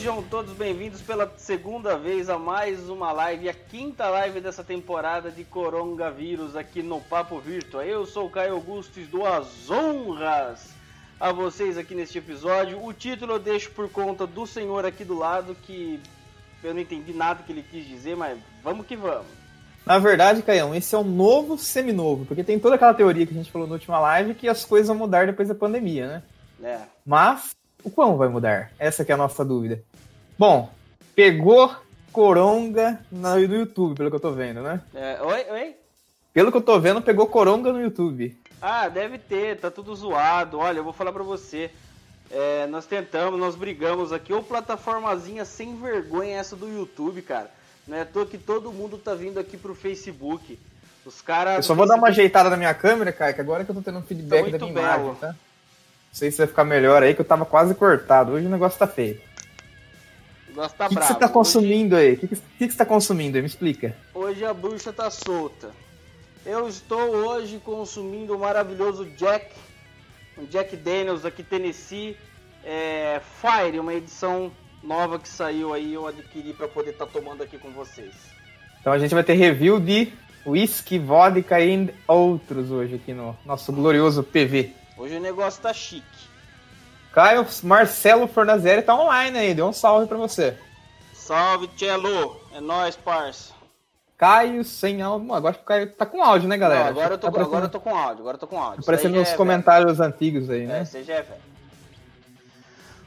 Sejam todos bem-vindos pela segunda vez a mais uma live, a quinta live dessa temporada de Coronavírus aqui no Papo Virtua. Eu sou o Caio Augustus do As Honras a vocês aqui neste episódio. O título eu deixo por conta do senhor aqui do lado, que eu não entendi nada que ele quis dizer, mas vamos que vamos. Na verdade, Caião, esse é um novo seminovo, porque tem toda aquela teoria que a gente falou na última live que as coisas vão mudar depois da pandemia, né? É. Mas o quão vai mudar? Essa é a nossa dúvida. Bom, pegou coronga no YouTube, pelo que eu tô vendo, né? É, oi, oi? Pelo que eu tô vendo, pegou coronga no YouTube. Ah, deve ter, tá tudo zoado. Olha, eu vou falar pra você. É, nós tentamos, nós brigamos aqui. Ô, plataformazinha sem vergonha essa do YouTube, cara. Não é à toa que todo mundo tá vindo aqui pro Facebook. Os caras. Eu só vou dar uma ajeitada na minha câmera, cara, que agora que eu tô tendo um feedback da minha belo. imagem, tá? Não sei se vai ficar melhor aí, que eu tava quase cortado. Hoje o negócio tá feio. O negócio tá O que, que bravo. você tá Hoje- consumindo aí? O que, que, que que você tá consumindo aí? Me explica. Hoje a bruxa tá solta. Eu estou hoje consumindo o maravilhoso Jack, um Jack Daniels aqui Tennessee é, Fire, uma edição nova que saiu aí, eu adquiri para poder estar tomando aqui com vocês. Então a gente vai ter review de whisky, vodka e outros hoje aqui no nosso glorioso PV. Hoje o negócio tá chique. Caio Marcelo Fornazelli tá online aí, deu um salve pra você. Salve, Tchelo! É nóis, parça. Caio sem áudio. Agora o Caio tá com áudio, né, galera? Não, agora, eu tô, Tá com- agora eu aparecendo, tô com áudio, agora eu tô com áudio. tá aparecendo nos é comentários antigos aí, velho. né? É, já é velho.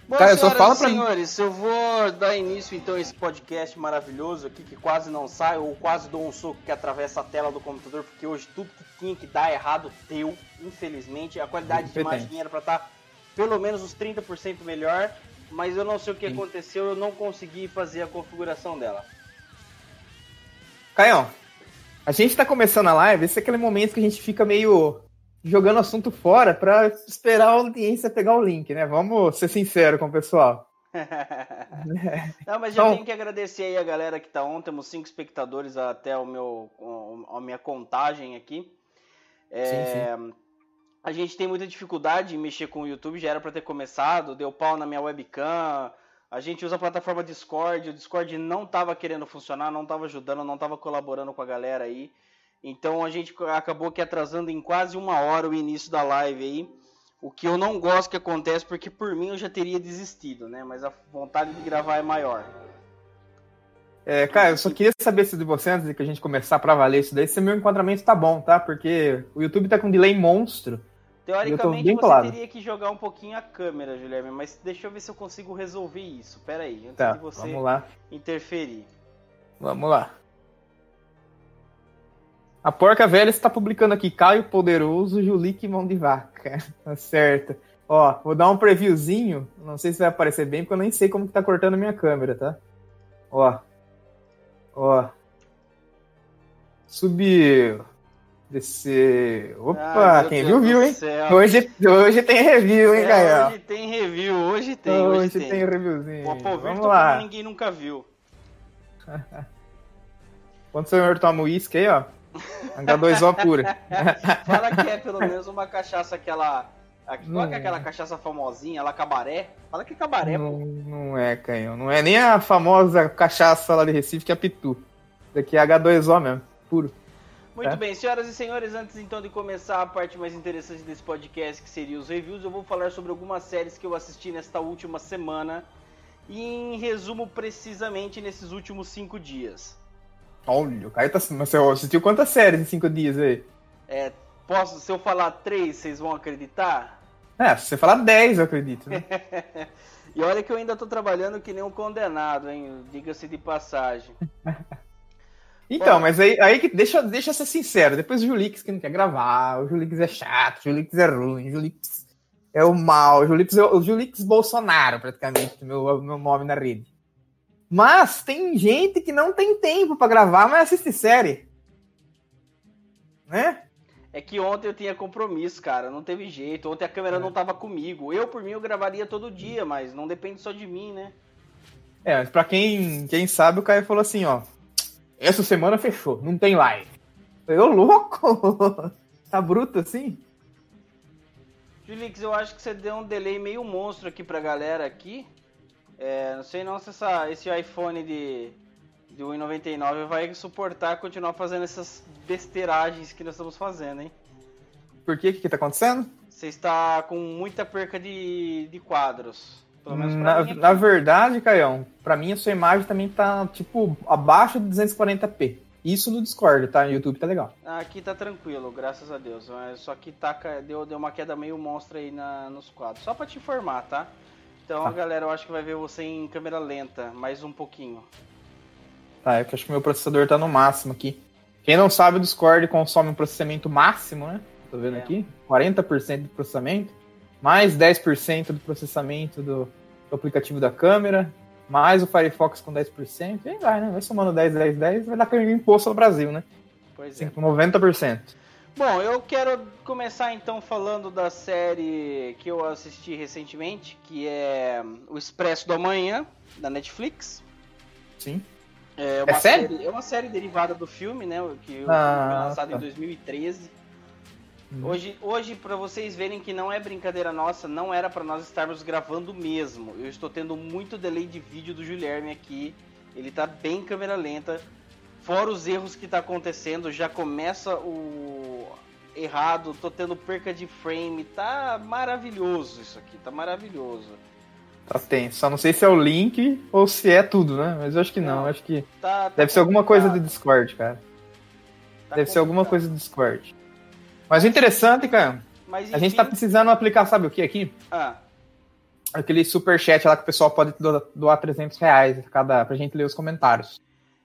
Bom, Cara, só fala pra mim. senhores, eu vou dar início então a esse podcast maravilhoso aqui, que quase não sai, ou quase dou um soco que atravessa a tela do computador, porque hoje tudo que tinha que dar errado deu, infelizmente. A qualidade de imagem era pra estar pelo menos uns 30% melhor, mas eu não sei o que Sim. aconteceu, eu não consegui fazer a configuração dela. Caião, a gente tá começando a live, esse é aquele momento que a gente fica meio jogando assunto fora pra esperar a audiência pegar o link, né? Vamos ser sinceros com o pessoal. Não, mas já Então- tenho que agradecer aí a galera que tá on, temos cinco espectadores até o meu, a minha contagem aqui. É, A gente tem muita dificuldade em mexer com o YouTube, já era pra ter começado, deu pau na minha webcam. A gente usa a plataforma Discord, o Discord não tava querendo funcionar, não tava ajudando, não tava colaborando com a galera aí. Então a gente acabou que atrasando em quase uma hora o início da live aí. O que eu não gosto que acontece, porque por mim eu já teria desistido, né? Mas a vontade de gravar é maior. É, Caio, eu só queria saber se de você, antes de que a gente começar pra valer isso daí, se meu enquadramento tá bom, tá? Porque o YouTube tá com delay monstro. Teoricamente você colado. teria que jogar um pouquinho a câmera, Guilherme, mas deixa eu ver se eu consigo resolver isso. Pera aí, antes Tá, de você vamos lá. interferir. Vamos lá. A porca velha está publicando aqui Caio Poderoso, Julique Mão de Vaca. Tá certo. Ó, vou dar um previewzinho. Não sei se vai aparecer bem, porque eu nem sei como que tá cortando a minha câmera, tá? Ó. Ó. Subiu. Desceu. Ah, Opa, meu quem Deus viu, viu, hein? Hoje, hoje tem review, hein, É, Caio? hoje tem review, hoje tem, hoje, Hoje tem. tem reviewzinho. O Vamos como lá. ninguém nunca viu. Quando o senhor toma uísque aí, ó. H2O pura. Fala que é pelo menos uma cachaça aquela. a- Qual é Não. aquela cachaça famosinha lá, cabaré? Fala que é cabaré, Não, pô. não é, Canhão. Não é nem a famosa cachaça lá de Recife que é Pitu. Daqui é H2O mesmo, puro. Muito É. bem, senhoras e senhores, antes então de começar a parte mais interessante desse podcast, que seria os reviews, eu vou falar sobre algumas séries que eu assisti nesta última semana e em resumo precisamente nesses últimos cinco dias. Olha, o Caio tá. Mas você assistiu quantas séries em cinco dias aí? É, posso, se eu falar três, vocês vão acreditar? É, se você falar 10, eu acredito, né? E olha que eu ainda tô trabalhando que nem um condenado, hein? Diga-se de passagem. Então, Bom. mas aí, aí que deixa, deixa eu ser sincero. Depois o Julix que não quer gravar, o Julix é chato, o Julix é ruim, o Julix é o mal, o Julix é o Julix Bolsonaro, praticamente, meu, meu nome na rede. Mas tem gente que não tem tempo pra gravar, mas assiste série. Né? É que ontem eu tinha compromisso, cara. Não teve jeito. Ontem a câmera É. não tava comigo. Eu, por mim, eu gravaria todo dia, mas não depende só de mim, né? É, mas pra quem, quem sabe, o Caio falou assim, ó. Essa semana fechou, não tem live. Eu louco! tá bruto assim? Julix, eu acho que você deu um delay meio monstro aqui pra galera aqui. É, não sei não se essa, esse iPhone de, de 1,99 vai suportar continuar fazendo essas besteiragens que nós estamos fazendo, hein? Por quê? O que, que tá acontecendo? Você está com muita perca de, de quadros. Pelo menos na, na verdade, Caião, pra mim a sua imagem também tá, tipo, abaixo de 240p. Isso no Discord, tá? No YouTube tá legal. Aqui tá tranquilo, graças a Deus. Só que tá, deu, deu uma queda meio monstra aí na, nos quadros. Só pra te informar, tá? Então, tá. galera, eu acho que vai ver você em câmera lenta, mais um pouquinho. Tá, é que acho que meu processador tá no máximo aqui. Quem não sabe, o Discord consome um processamento máximo, né? Tô vendo é. aqui. 40% do processamento. Mais 10% do processamento do, do aplicativo da câmera mais o Firefox com 10%, e aí vai, né? Vai somando 10, 10, 10, vai dar caminho imposto no Brasil, né? Pois é. Com 90%. Bom, eu quero começar então falando da série que eu assisti recentemente, que é O Expresso do Amanhã, da Netflix. Sim. É uma, é série? série? É uma série derivada do filme, né? Que ah, foi lançado tá. em 2013. Uhum. Hoje, hoje para vocês verem que não é brincadeira nossa, não era para nós estarmos gravando mesmo. Eu estou tendo muito delay de vídeo do Guilherme aqui. Ele tá bem câmera lenta. Fora os erros que tá acontecendo, já começa o errado, tô tendo perca de frame, tá maravilhoso isso aqui, tá maravilhoso. Tá tenso. Só não sei se é o link ou se é tudo, né? Mas eu acho que não. não acho que tá, tá deve ser alguma coisa do Discord, cara. Tá deve complicado. ser alguma coisa do Discord. Mas interessante, cara, Mas, a gente tá precisando aplicar, sabe o que aqui? Ah. Aquele super chat lá que o pessoal pode doar 300 reais cada, pra gente ler os comentários.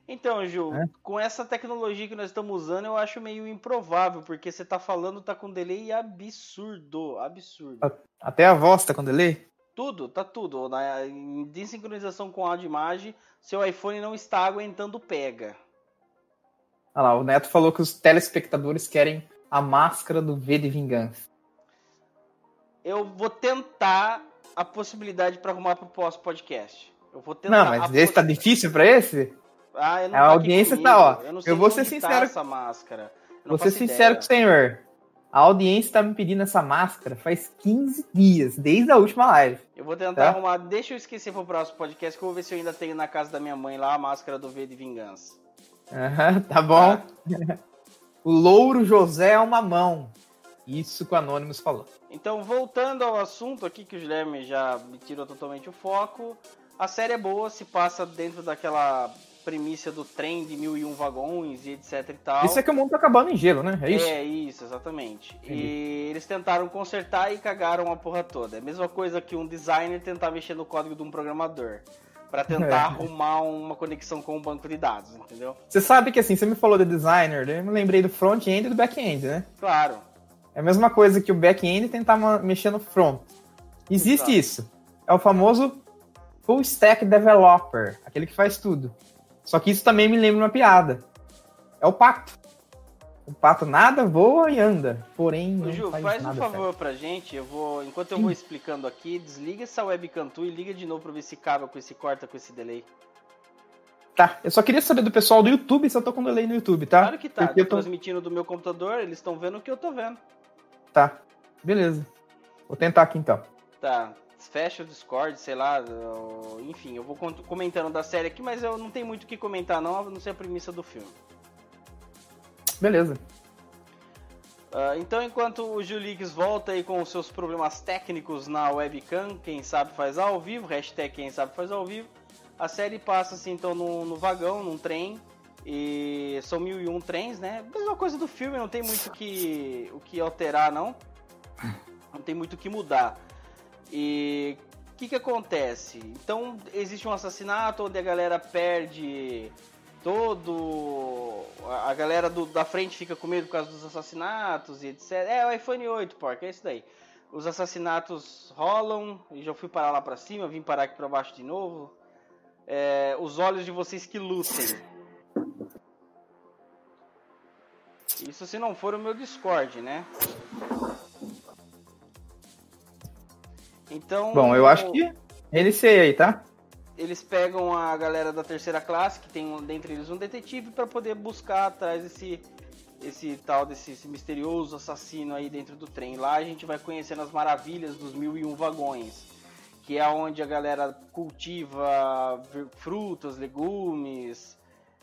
Então, Ju, é? com essa tecnologia que nós estamos usando, eu acho meio improvável, porque você tá falando, tá com delay absurdo, absurdo. Até a voz tá com delay? Tudo, tá tudo. Na, em desincronização com áudio e imagem, seu iPhone não está aguentando pega. Olha lá, o Neto falou que os telespectadores querem a máscara do V de Vingança? Eu vou tentar a possibilidade para arrumar pro próximo podcast. Eu vou tentar. Não, mas esse tá difícil para esse? Ah, eu não a audiência tá, ó. Eu, eu vou ser tá sincero. Tá essa máscara. Vou ser sincero com o senhor. A audiência tá me pedindo essa máscara faz 15 dias, desde a última live. Eu vou tentar tá? arrumar. Deixa eu esquecer pro próximo podcast que eu vou ver se eu ainda tenho na casa da minha mãe lá a máscara do V de Vingança. Aham, tá bom. Tá? Louro José é uma mão. Isso que o Anônimos falou. Então, voltando ao assunto aqui, que o Guilherme já me tirou totalmente o foco. A série é boa, se passa dentro daquela premissa do trem de mil e um vagões e etc e tal. Isso é que o mundo tá acabando em gelo, né? É isso? É, isso, exatamente. Entendi. E eles tentaram consertar e cagaram a porra toda. É a mesma coisa que um designer tentar mexer no código de um programador para tentar é. arrumar uma conexão com o banco de dados, entendeu? Você sabe que assim, você me falou de designer, eu me lembrei do front-end e do back-end, né? Claro. É a mesma coisa que o back-end tentar mexer no front. Existe Exato. isso. É o famoso full stack developer, aquele que faz tudo. Só que isso também me lembra uma piada. É o pacto. O pato nada voa e anda, porém não Ju, faz, faz um favor certo. pra gente, eu vou, enquanto eu vou explicando aqui, desliga essa webcam tu e liga de novo pra ver se cabe com esse corta com esse delay. Tá, eu só queria saber do pessoal do YouTube se eu tô com delay no YouTube, tá? Claro que tá, Porque eu tô transmitindo do meu computador, eles estão vendo o que eu tô vendo. Tá, beleza. Vou tentar aqui então. Tá, fecha o Discord, sei lá, enfim, eu vou comentando da série aqui, mas eu não tenho muito o que comentar não, a não ser a premissa do filme. Beleza. Uh, então, enquanto o Julix volta aí com os seus problemas técnicos na webcam, quem sabe faz ao vivo, hashtag quem sabe faz ao vivo, a série passa assim então no, no vagão, num trem, e são mil e um trens, né? Mesma coisa do filme, não tem muito que, o que alterar, não. Não tem muito o que mudar. E o que, que acontece? Então, existe um assassinato onde a galera perde todo. A galera do, da frente fica com medo por causa dos assassinatos e etc. É o iPhone 8, porca, é isso daí. Os assassinatos rolam, e já fui parar lá pra cima, vim parar aqui pra baixo de novo. É, os olhos de vocês que lutem. Isso se não for o meu Discord, né? Então. Bom, eu acho que. Ele sei aí, tá? Eles pegam a galera da terceira classe, que tem dentre eles um detetive, para poder buscar atrás esse, esse tal desse misterioso assassino aí dentro do trem. Lá a gente vai conhecendo as maravilhas dos mil e um vagões, que é onde a galera cultiva frutas, legumes,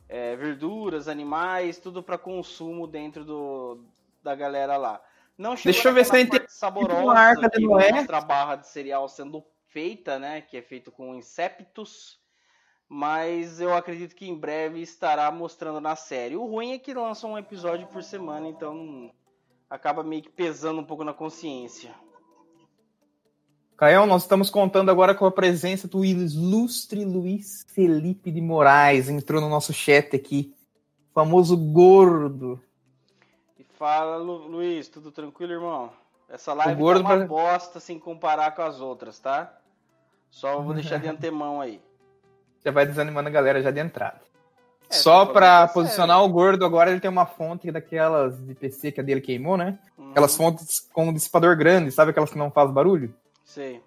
é, verduras, animais, tudo para consumo dentro do, da galera lá. Não Deixa eu ver se eu entendi. Saborosa, arca de Noé. mostra a barra de cereal sendo feita, né? Que é feito com insetos. Mas eu acredito que em breve estará mostrando na série. O ruim é que lançam um episódio por semana, então acaba meio que pesando um pouco na consciência. Caião, nós estamos contando agora com a presença do ilustre Luiz Felipe de Moraes. Entrou no nosso chat aqui. Famoso gordo. E fala, Lu Luiz, tudo tranquilo, irmão? Essa live gordo tá uma pra... bosta sem comparar com as outras, tá? Só vou deixar de antemão aí. Já vai desanimando a galera já de entrada. É, Só pra posicionar sério. o gordo, agora ele tem uma fonte daquelas de PC que a dele queimou, né? Uhum. Aquelas fontes com um dissipador grande, sabe aquelas que não faz barulho? Sei.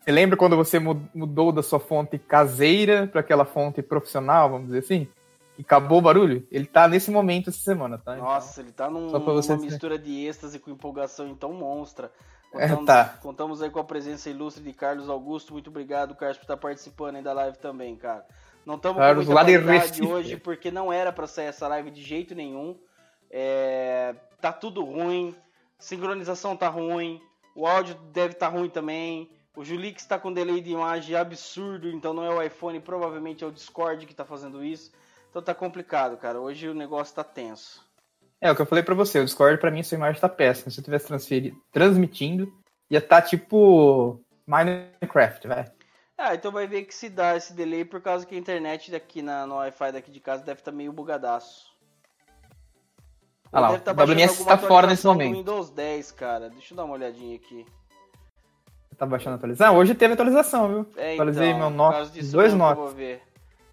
Você lembra quando você mudou da sua fonte caseira para aquela fonte profissional, vamos dizer assim? E acabou o barulho? Ele tá nesse momento essa semana, tá? Nossa, então, ele tá num, numa mistura de êxtase com empolgação então monstra. Contamos, é, tá. contamos aí com a presença ilustre de Carlos Augusto. Muito obrigado, Carlos, por estar participando aí da live também, cara. Não estamos com muita qualidade hoje porque não era para sair essa live de jeito nenhum. É, tá tudo ruim, sincronização tá ruim, o áudio deve estar tá ruim também. O Julix está com delay de imagem absurdo, então não é o iPhone, provavelmente é o Discord que está fazendo isso. Então tá complicado, cara. Hoje o negócio tá tenso. É, o que eu falei pra você, o Discord pra mim sua imagem tá péssima. Se eu tivesse transferido, transmitindo, ia tá tipo Minecraft, velho. Ah, então vai ver que se dá esse delay por causa que a internet daqui na, no Wi-Fi daqui de casa deve estar tá meio bugadaço. Ah lá, tá o WMS tá fora nesse momento. Windows 10, cara. Deixa eu dar uma olhadinha aqui. Tá baixando a atualização? Hoje teve atualização, viu? É, Atualizei então, meu note, dois notes.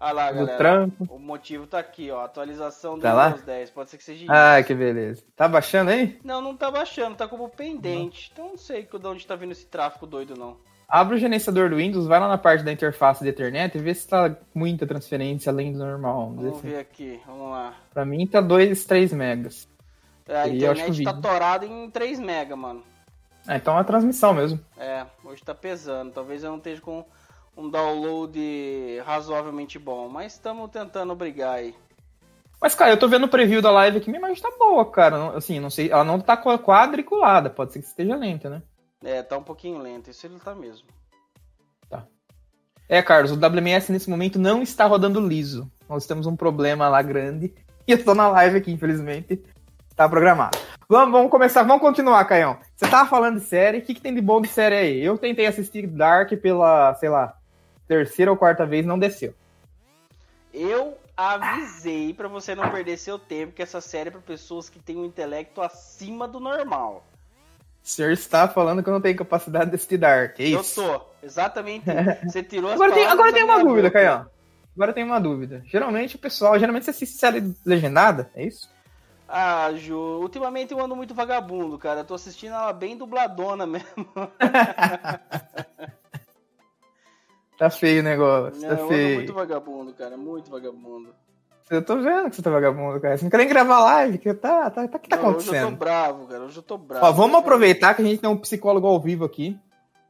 Ah lá, galera. Trampo. O motivo tá aqui, ó. Atualização do tá Windows 10. Pode ser que seja isso. Ah, que beleza. Tá baixando aí? Não, não tá baixando. Tá como pendente. Não. Então não sei de onde tá vindo esse tráfego doido, não. Abre o gerenciador do Windows, vai lá na parte da interface de Ethernet e vê se tá muita transferência além do normal. Vamos, ver aqui. Vamos lá. Pra mim tá 2, 3 megas. É, a internet tá torada em 3 mega, mano. É, então é a transmissão mesmo. É, hoje tá pesando. Talvez eu não esteja com um download razoavelmente bom, mas estamos tentando brigar aí. Mas, cara, eu tô vendo o preview da live aqui, minha imagem tá boa, cara. Assim, não sei, ela não tá quadriculada, pode ser que esteja lenta, né? É, tá um pouquinho lenta, isso ele tá mesmo. Tá. É, Carlos, o WMS nesse momento não está rodando liso. Nós temos um problema lá grande. E eu tô na live aqui, infelizmente. Tá programado. Vamos, vamos começar, vamos continuar, Caião. Você tava falando de série, o que, que tem de bom de série aí? Eu tentei assistir Dark pela, sei lá, terceira ou quarta vez não desceu. Eu avisei para você não perder seu tempo que essa série é para pessoas que têm um intelecto acima do normal. O senhor está falando que eu não tenho capacidade de assistir Dark, é isso? Eu tô, exatamente. Você tirou as Agora tem, agora tem uma dúvida, Caio. Agora tem uma dúvida. Geralmente o pessoal, geralmente você assiste série legendada, é isso? Ah, Ju, ultimamente eu ando muito vagabundo, cara. tô assistindo ela bem dubladona mesmo. Tá feio o negócio. Não, tá eu feio. muito vagabundo, cara. Muito vagabundo. Eu tô vendo que você tá vagabundo, cara. Você não quer nem gravar live, que tá, tá, tá, que tá não, acontecendo? Hoje eu tô bravo, cara. Hoje eu tô bravo. Ó, vamos aproveitar que a gente tem um psicólogo ao vivo aqui.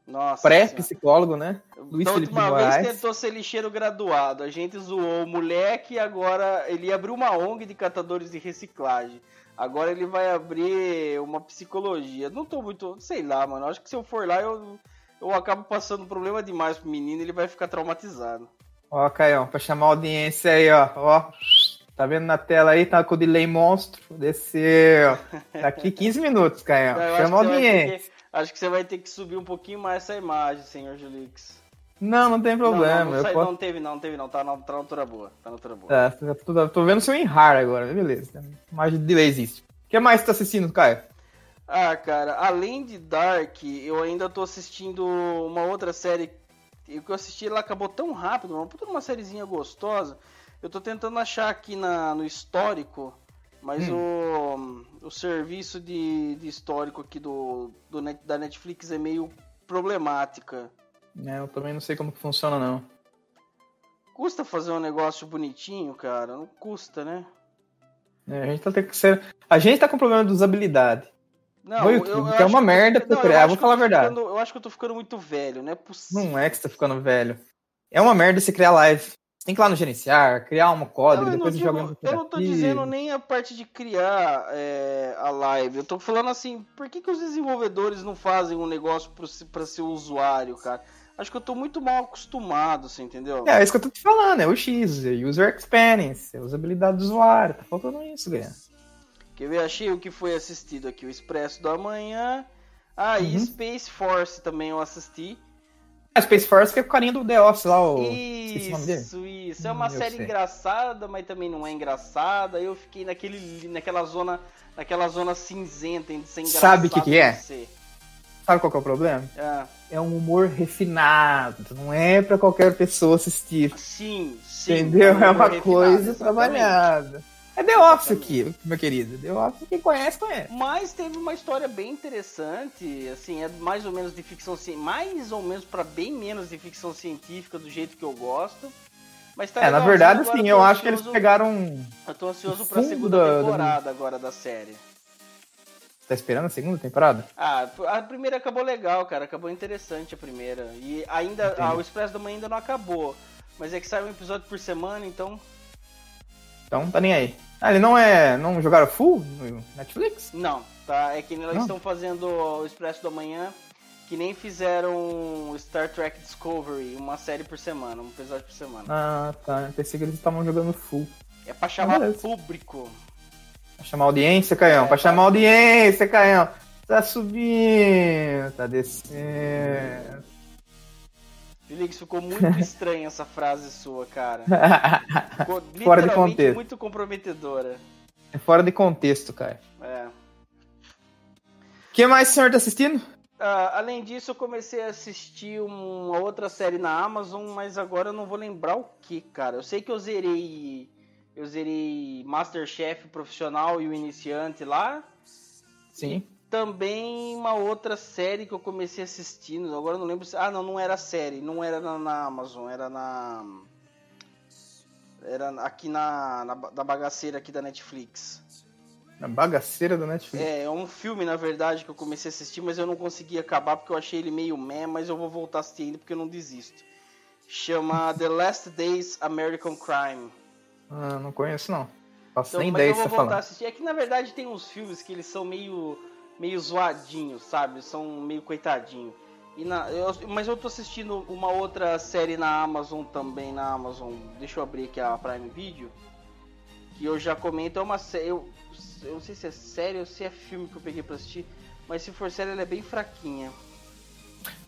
Nossa. Pré-psicólogo, né? Luiz então, Felipe última vez tentou ser lixeiro graduado. A gente zoou o moleque e agora ele abriu uma ONG de catadores de reciclagem. Agora ele vai abrir uma psicologia. Não tô muito. Sei lá, mano. Acho que se eu for lá, eu eu acabo passando problema demais pro menino, ele vai ficar traumatizado. Ó, Caião, pra chamar a audiência aí, ó. ó. Tá vendo na tela aí? Tá com o delay monstro. Desceu. Daqui 15 minutos, Caião. Não, Chama a audiência. Que, acho que você vai ter que subir um pouquinho mais essa imagem, senhor Julix. Não, não tem problema. Não, não, não, posso... não teve, não, teve, não. Tá na, tá na altura boa. Tá na altura boa. Tá, tô, tô vendo seu enrar agora, beleza. Imagem de delay existe. O que mais você tá assistindo, Caio? Ah, cara, além de Dark, eu ainda tô assistindo uma outra série. E o que eu assisti ela acabou tão rápido, uma puta uma sériezinha gostosa. Eu tô tentando achar aqui na, no histórico, mas hum. o, o serviço de, de histórico aqui do, do net, da Netflix é meio problemática. É, eu também não sei como que funciona, não. Custa fazer um negócio bonitinho, cara? Não custa, né? É, a gente tá tendo que ser. A gente tá com problema de usabilidade. Não, no YouTube, eu, eu que é uma merda pra não, criar, vou falar a verdade. Ficando, eu acho que eu tô ficando muito velho, não é possível. Não é que você tá ficando velho. É uma merda você criar live. Você tem que ir lá no gerenciar, criar uma código, não, depois você joga no Eu não tô dizendo nem a parte de criar é, a live. Eu tô falando assim, por que, que os desenvolvedores não fazem um negócio para ser usuário, cara? Acho que eu tô muito mal acostumado, você entendeu? É, é isso que eu tô te falando, é o X, é User Experience, é usabilidade do usuário, tá faltando isso, ganha. Quer ver? Achei o que foi assistido aqui, o Expresso da Manhã. Ah, uhum. e Space Force também eu assisti. A é, Space Force que é o carinha do The Office lá, o... Isso, isso. É uma hum, série engraçada, mas também não é engraçada. Eu fiquei naquele, naquela zona naquela zona cinzenta de ser engraçado. Sabe o que, que é? Sabe qual que é o problema? É. é um humor refinado, não é para qualquer pessoa assistir. Sim, sim. Entendeu? É, um é uma coisa trabalhada. É The Office aqui, meu querido. The Office, quem conhece, conhece. Mas teve uma história bem interessante, assim, é mais ou menos de ficção mais ou menos para bem menos de ficção científica, do jeito que eu gosto. Mas tá é, na verdade, sim, eu, acho que eles pegaram. Eu tô ansioso pra segunda temporada agora da série. Tá esperando a segunda temporada? Ah, a primeira acabou legal, cara. Acabou interessante a primeira. E ainda. Ah, o Expresso da Manhã ainda não acabou. Mas é que sai um episódio por semana, então então tá nem aí. Ah, ele não é. Não jogaram full no Netflix? Não, tá. É que eles estão fazendo o Expresso da Manhã, que nem fizeram Star Trek Discovery, uma série por semana, um episódio por semana. Ah, tá. Eu pensei que eles estavam jogando full. É pra chamar público. Pra chamar audiência, Caião. É, pra tá. chamar audiência, Caião. Tá subindo, tá descendo. Felix, ficou muito estranha essa frase sua, cara. Ficou fora de contexto. muito comprometedora. É fora de contexto, cara. É. O que mais o senhor tá assistindo? Uh, além disso, eu comecei a assistir uma outra série na Amazon, mas agora eu não vou lembrar o que, cara. Eu sei que eu zerei. Eu zerei Masterchef profissional e o iniciante lá. Sim também uma outra série que eu comecei assistindo, agora não lembro se. Ah, não, não era série, não era na, na Amazon, era na. Era aqui na, na, na bagaceira aqui da Netflix. Na bagaceira da Netflix? É, é um filme, na verdade, que eu comecei a assistir, mas eu não consegui acabar porque eu achei ele meio meh, mas eu vou voltar a assistir ainda porque eu não desisto. Chama The Last Days American Crime. Ah, não conheço não. Faço então, nem ideia eu vou voltar falando. a assistir. É que na verdade tem uns filmes que eles são meio meio zoadinhos, sabe? São meio coitadinhos. E na, eu, mas eu tô assistindo uma outra série na Amazon também, na Amazon. Deixa eu abrir aqui a Prime Video. Que eu já comento, é uma série. Eu, eu não sei se é série ou se é filme que eu peguei pra assistir. Mas se for série, ela é bem fraquinha.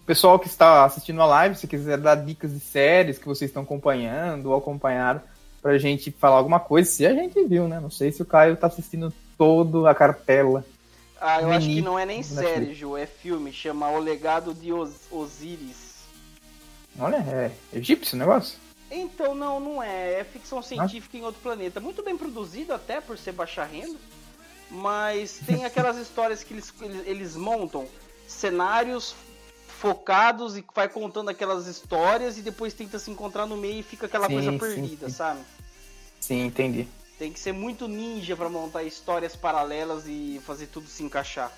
Pessoal que está assistindo a live, se quiser dar dicas de séries que vocês estão acompanhando ou acompanharam, pra gente falar alguma coisa, se a gente viu, né? Não sei se o Caio tá assistindo toda a cartela ah, eu acho que não é nem série, Ju, é filme. Chama O Legado de Os Osíris. Olha, é egípcio o negócio? Então, não, não é. É ficção científica ah. em outro planeta. Muito bem produzido até, por ser baixa renda. Mas tem aquelas histórias que eles, eles, eles montam cenários focados e vai contando aquelas histórias e depois tenta se encontrar no meio e fica aquela sim, coisa perdida, sim, sim. sabe? Sim, entendi. Tem que ser muito ninja para montar histórias paralelas e fazer tudo se encaixar.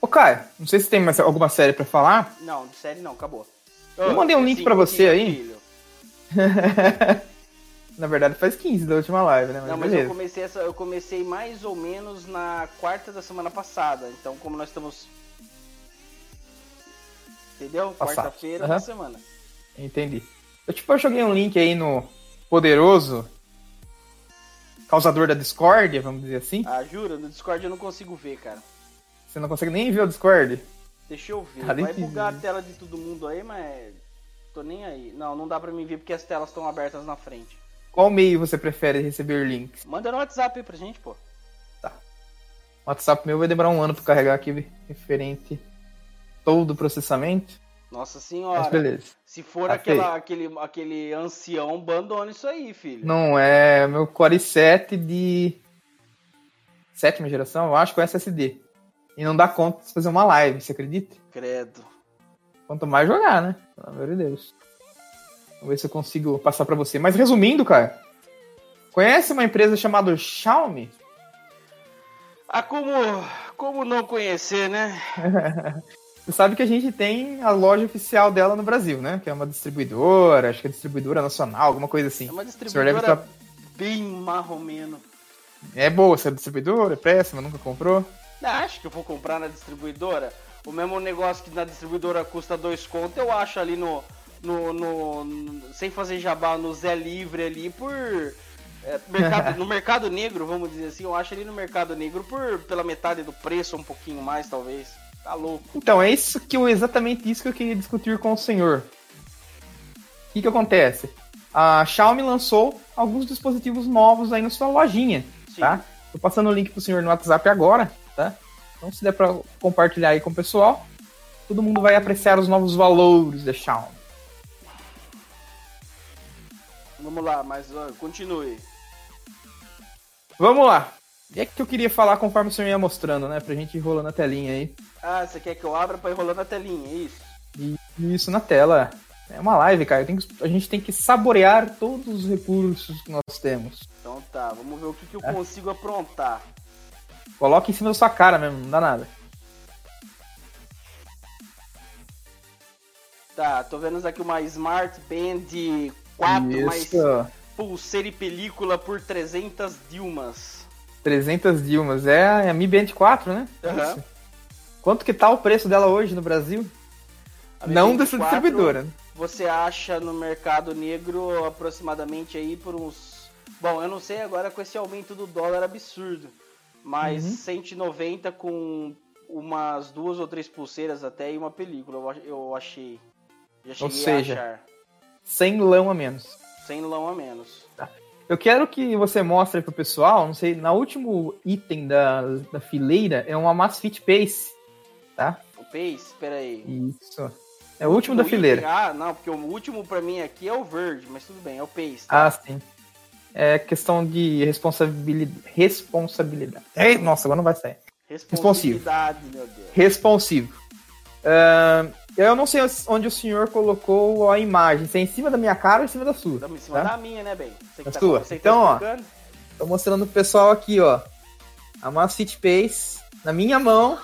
Ô, Caio, não sei se tem mais alguma série para falar. Não, de série não, acabou. Eu mandei um link para você aí. na verdade faz 15 da última live, né? Mas não, mas eu comecei, essa, eu comecei mais ou menos na quarta da semana passada. Então, como nós estamos. Entendeu? Quarta-feira uhum. da semana. Entendi. Eu, tipo, eu joguei um link aí no Poderoso causador da discórdia, vamos dizer assim. Ah, jura? No Discord eu não consigo ver, cara. Você não consegue nem ver o Discord? Deixa eu ver. Tá Vai bugar a tela de todo mundo aí, mas. Tô nem aí. Não, não dá pra mim ver porque as telas estão abertas na frente. Qual meio você prefere receber links? Manda no WhatsApp aí pra gente, pô. Tá. O WhatsApp meu vai demorar um ano pra carregar aqui referente todo o processamento. Nossa senhora. Mas beleza. Se for tá aquela, aquele, aquele ancião, abandona isso aí, filho. Não, é meu Core 7 de sétima geração, eu acho, com SSD. E não dá conta de fazer uma live, você acredita? Credo. Quanto mais jogar, né? Pelo amor de Deus. Vamos ver se eu consigo passar para você. Mas resumindo, cara, conhece uma empresa chamada Xiaomi? Ah, como, como não conhecer, né? Você sabe que a gente tem a loja oficial dela no Brasil, né? Que é uma distribuidora, acho que é distribuidora nacional, alguma coisa assim. É uma distribuidora bem marromeno. É boa essa distribuidora? É péssima, nunca comprou? Acho que eu vou comprar na distribuidora. O mesmo negócio que na distribuidora custa dois contos, eu acho ali no, no, no, no sem fazer jabá, no Zé Livre ali por é, mercado, no mercado negro, vamos dizer assim, eu acho ali no mercado negro por pela metade do preço, um pouquinho mais talvez. Tá louco. Então, é isso que eu, exatamente isso que eu queria discutir com o senhor. O que, que acontece? A Xiaomi lançou alguns dispositivos novos aí na sua lojinha, Sim. tá? Tô passando o link pro senhor no WhatsApp agora, tá? Então, se der para compartilhar aí com o pessoal, todo mundo vai apreciar os novos valores da Xiaomi. Vamos lá, mas uh, continue. Vamos lá. E é que eu queria falar conforme o senhor ia mostrando, né? Pra gente ir rolando a telinha aí. Ah, você quer que eu abra pra ir rolando a telinha, é isso? Isso, na tela. É uma live, cara. Que, a gente tem que saborear todos os recursos que nós temos. Então tá, vamos ver o que, que eu é. consigo aprontar. Coloca em cima da sua cara mesmo, não dá nada. Tá, tô vendo aqui uma Smart Band 4 Isso. mais pulseira e película por 300 Dilmas. 300 Dilmas, é a Mi Band 4, né? Uhum. Quanto que tá o preço dela hoje no Brasil? Não dessa distribuidora. Você acha no mercado negro aproximadamente aí por uns... Bom, eu não sei agora com esse aumento do dólar absurdo. Mas uhum. 190 com umas duas ou três pulseiras até e uma película, eu achei. Já ou seja, a achar. 100 lão a menos. 100 lão a menos. Eu quero que você mostre pro pessoal, não sei, na último item da, da fileira é uma Masfit Pace, tá? O Pace? Espera aí. Isso. É o, o último, da fileira. Item, ah, não, porque o último para mim aqui é o verde, mas tudo bem, é o Pace. Tá? Ah, sim é questão de responsabilidade. responsabilidade. É, nossa, agora não vai sair. Responsabilidade, meu Deus. Responsivo. Uh, eu não sei onde o senhor colocou a imagem. Se é em cima da minha cara ou em cima da sua? Em cima tá? da minha, né, bem? Da tá, sua. então, tá ó. Tô mostrando pro pessoal aqui, ó. A Masfit Pace na minha mão.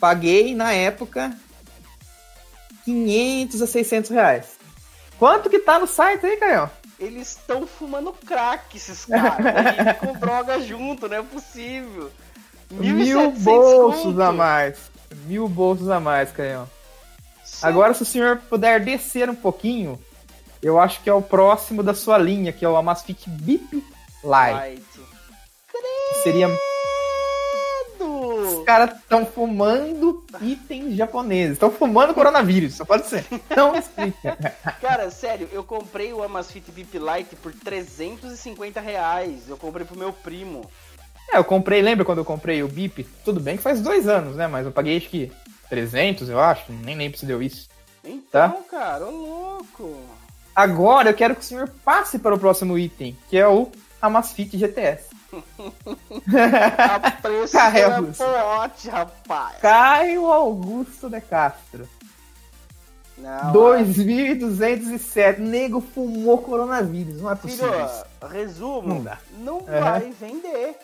Paguei na época 500 a 600 reais. Quanto que tá no site aí, Caio? Eles estão fumando crack, esses caras. com droga junto, não é possível. Mil bolsos conto. a mais. Mil bolsos a mais, Canhão. Agora, se o senhor puder descer um pouquinho, eu acho que é o próximo da sua linha, que é o Amazfit Bip. Light. Seria caras estão fumando itens japoneses. Estão fumando coronavírus, só pode ser. Não explica. Cara, sério, eu comprei o Amazfit VIP Lite por 350 reais. Eu comprei pro meu primo. É, eu comprei, lembra quando eu comprei o BIP? Tudo bem que faz dois anos, né? Mas eu paguei acho que 300, eu acho. Nem lembro se deu isso. Então, tá? cara, ô louco. Agora eu quero que o senhor passe para o próximo item, que é o Amazfit GTS. A preço Caio Augusto. Pote, rapaz. Caio Augusto de Castro. Não, 2.207. Nego fumou coronavírus. Não é possível. Filho, resumo. Não, dá. não vai vender.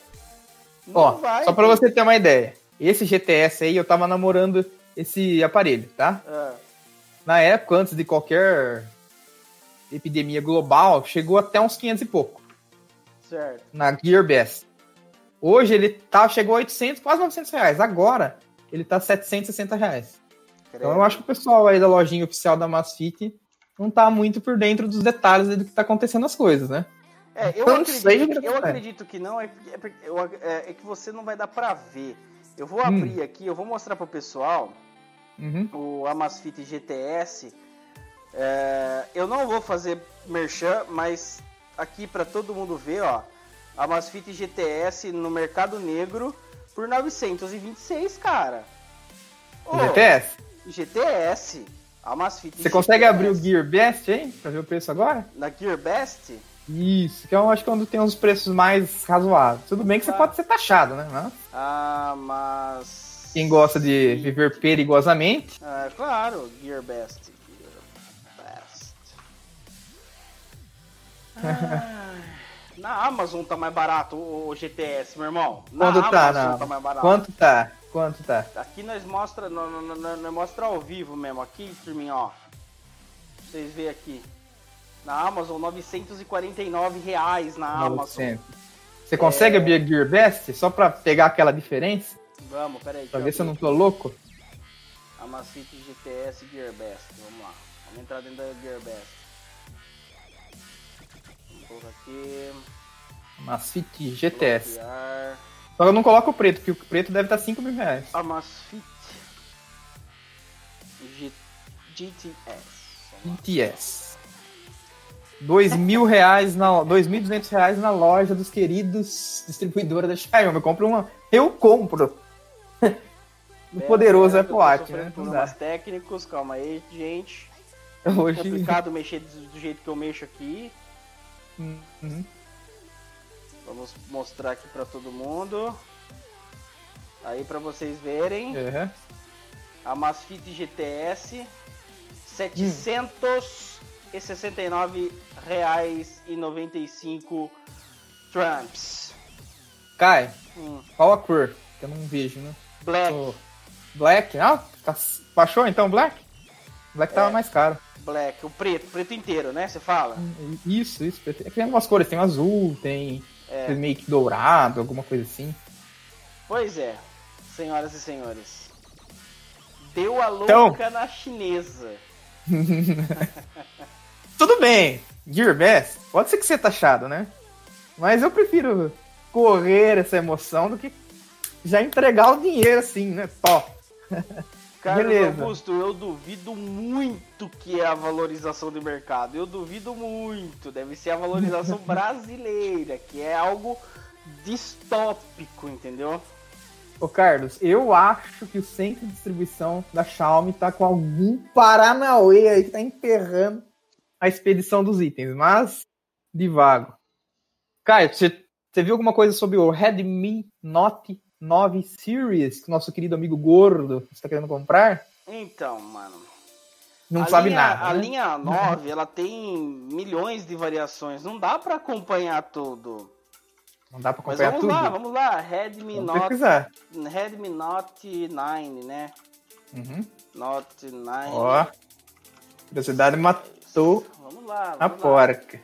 Não Ó, vai só pra você ter uma ideia. Esse GTS aí, eu tava namorando esse aparelho, tá? É. Na época, antes de qualquer epidemia global, chegou até uns 500 e pouco. Certo. Na Gearbest. Hoje ele tá, chegou a 800, quase 900 reais. Agora ele tá 760 reais. Creio. Então eu acho que o pessoal aí da lojinha oficial da Masfit não tá muito por dentro dos detalhes do que tá acontecendo as coisas, né? É, eu, então, acredito, que, eu acredito que não, é, é, é, é, que você não vai dar para ver. Eu vou abrir hum. aqui, eu vou mostrar pro pessoal uhum. o Amazfit GTS. É, eu não vou fazer merchan, mas aqui para todo mundo ver, ó. A Masfit GTS no mercado negro por 926, cara. Oh, GTS? GTS. A Masfit Você GTS. consegue abrir o Gear Best, hein? Pra ver o preço agora? Na Gear Best? Isso, que eu acho que é onde tem os preços mais razoáveis. Tudo bem que ah. você pode ser taxado, né? Ah, mas. Quem gosta de viver perigosamente. Ah, claro, Gear Best. Gear Best. Ah. Na Amazon tá mais barato o GTS, meu irmão. Na Quanto tá, Amazon não? tá mais barato. Quanto tá? Quanto tá? Aqui nós mostra, nós, nós, nós mostra ao vivo mesmo, aqui, streaming, ó. Pra vocês verem aqui. Na Amazon, 949 reais na Amazon. 900. Você consegue É. a Gear Best só pra pegar aquela diferença? Vamos, peraí. Pra ver se eu não tô louco? Amazfit GTS Gearbest. Vamos lá. Vamos entrar dentro da Gearbest. Vamos colocar aqui. Amazfit GTS. Bloquear. Só que eu não coloco o preto, porque o preto deve estar 5 mil reais. Amazfit G- GTS. GTS. Dois mil reais na, dois mil duzentos reais na loja dos queridos distribuidora da Xiaomi. Eu compro uma, eu compro. O é, poderoso é, é Watch, né? Problemas é. técnicos, calma aí, gente. Hoje... É complicado mexer do jeito que eu mexo aqui. Uhum. Vamos mostrar aqui para todo mundo. Aí para vocês verem. Uhum. A Masfit GTS 700 hum. 69,95 Trumps. Kai, hum. qual a cor? Que eu não vejo, né? Black. Oh. Black? Ah, tá... baixou então Black? Black tava é. mais caro. Black, o preto, preto inteiro, né? Você fala? Hum, isso, isso. Preto. É que tem algumas cores, tem azul, tem é. meio que dourado, alguma coisa assim. Pois é, senhoras e senhores. Deu a então. louca então... na chinesa. Tudo bem, Gearbest, pode ser que você taxado, né? Mas eu prefiro correr essa emoção do que já entregar o dinheiro assim, né? Top. Carlos Beleza. Augusto, eu duvido muito que é a valorização de mercado. Eu duvido muito. Deve ser a valorização brasileira, que é algo distópico, entendeu? Ô Carlos, eu acho que o centro de distribuição da Xiaomi tá com algum Paranauê aí que tá emperrando a expedição dos itens, mas de vago. Caio, você, você viu alguma coisa sobre o Redmi Note 9 Series que nosso querido amigo gordo está querendo comprar? Então, mano. Não sabe linha, nada. A né? linha 9, ela tem milhões de variações. Não dá pra acompanhar tudo. Não dá pra Mas acompanhar vamos tudo? lá, vamos lá. Redmi Vamos Note, pesquisar. Redmi Note 9, né? Uhum. Note 9. Ó, curiosidade matou Vamos lá, a vamos lá. porca.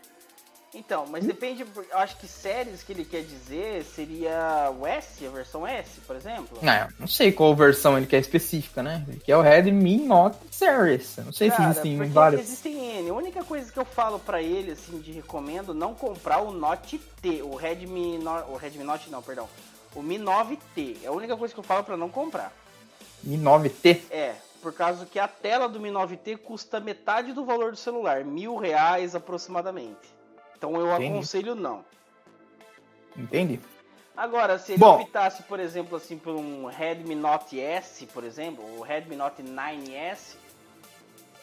Então, mas depende, eu acho que séries que ele quer dizer seria o S, a versão S, por exemplo. Não, não sei qual versão ele quer específica, né? Ele quer o Redmi Note Series. Não sei Cara, se existem porque vários. existem N. A única coisa que eu falo pra ele, assim, de recomendo, não comprar o Note T, o Redmi, No- o Redmi Note não, perdão, o Mi 9T. É a única coisa que eu falo pra não comprar. Mi 9T. É, por causa que a tela do Mi 9T custa metade do valor do celular, mil reais aproximadamente. Então eu Entendi. aconselho não. Entendi. Agora, se ele Bom. optasse, por exemplo, assim, por um Redmi Note S, por exemplo, o Redmi Note 9S,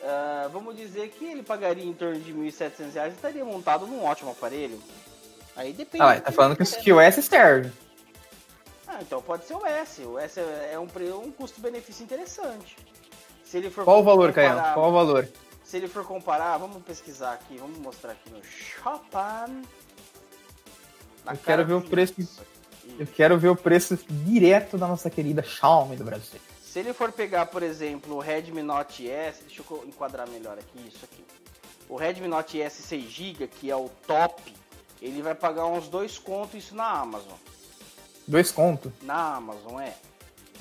ah, vamos dizer que ele pagaria em torno de 1.700 reais e estaria montado num ótimo aparelho. Aí depende. Ah, tá falando que, que o S serve. Ah, então pode ser o S. O S é é um, um custo-benefício interessante. Se ele for Qual o valor, comparar- Caião? Qual o valor? Se ele for comparar, vamos pesquisar aqui, vamos mostrar aqui no Shopan. Eu quero ver o preço. aqui. Eu quero ver o preço direto da nossa querida Xiaomi do Brasil. Se ele for pegar, por exemplo, o Redmi Note S, deixa eu enquadrar melhor aqui, isso aqui. O Redmi Note S 6GB, que é o top, ele vai pagar uns dois contos isso na Amazon. Dois conto. Na Amazon, é.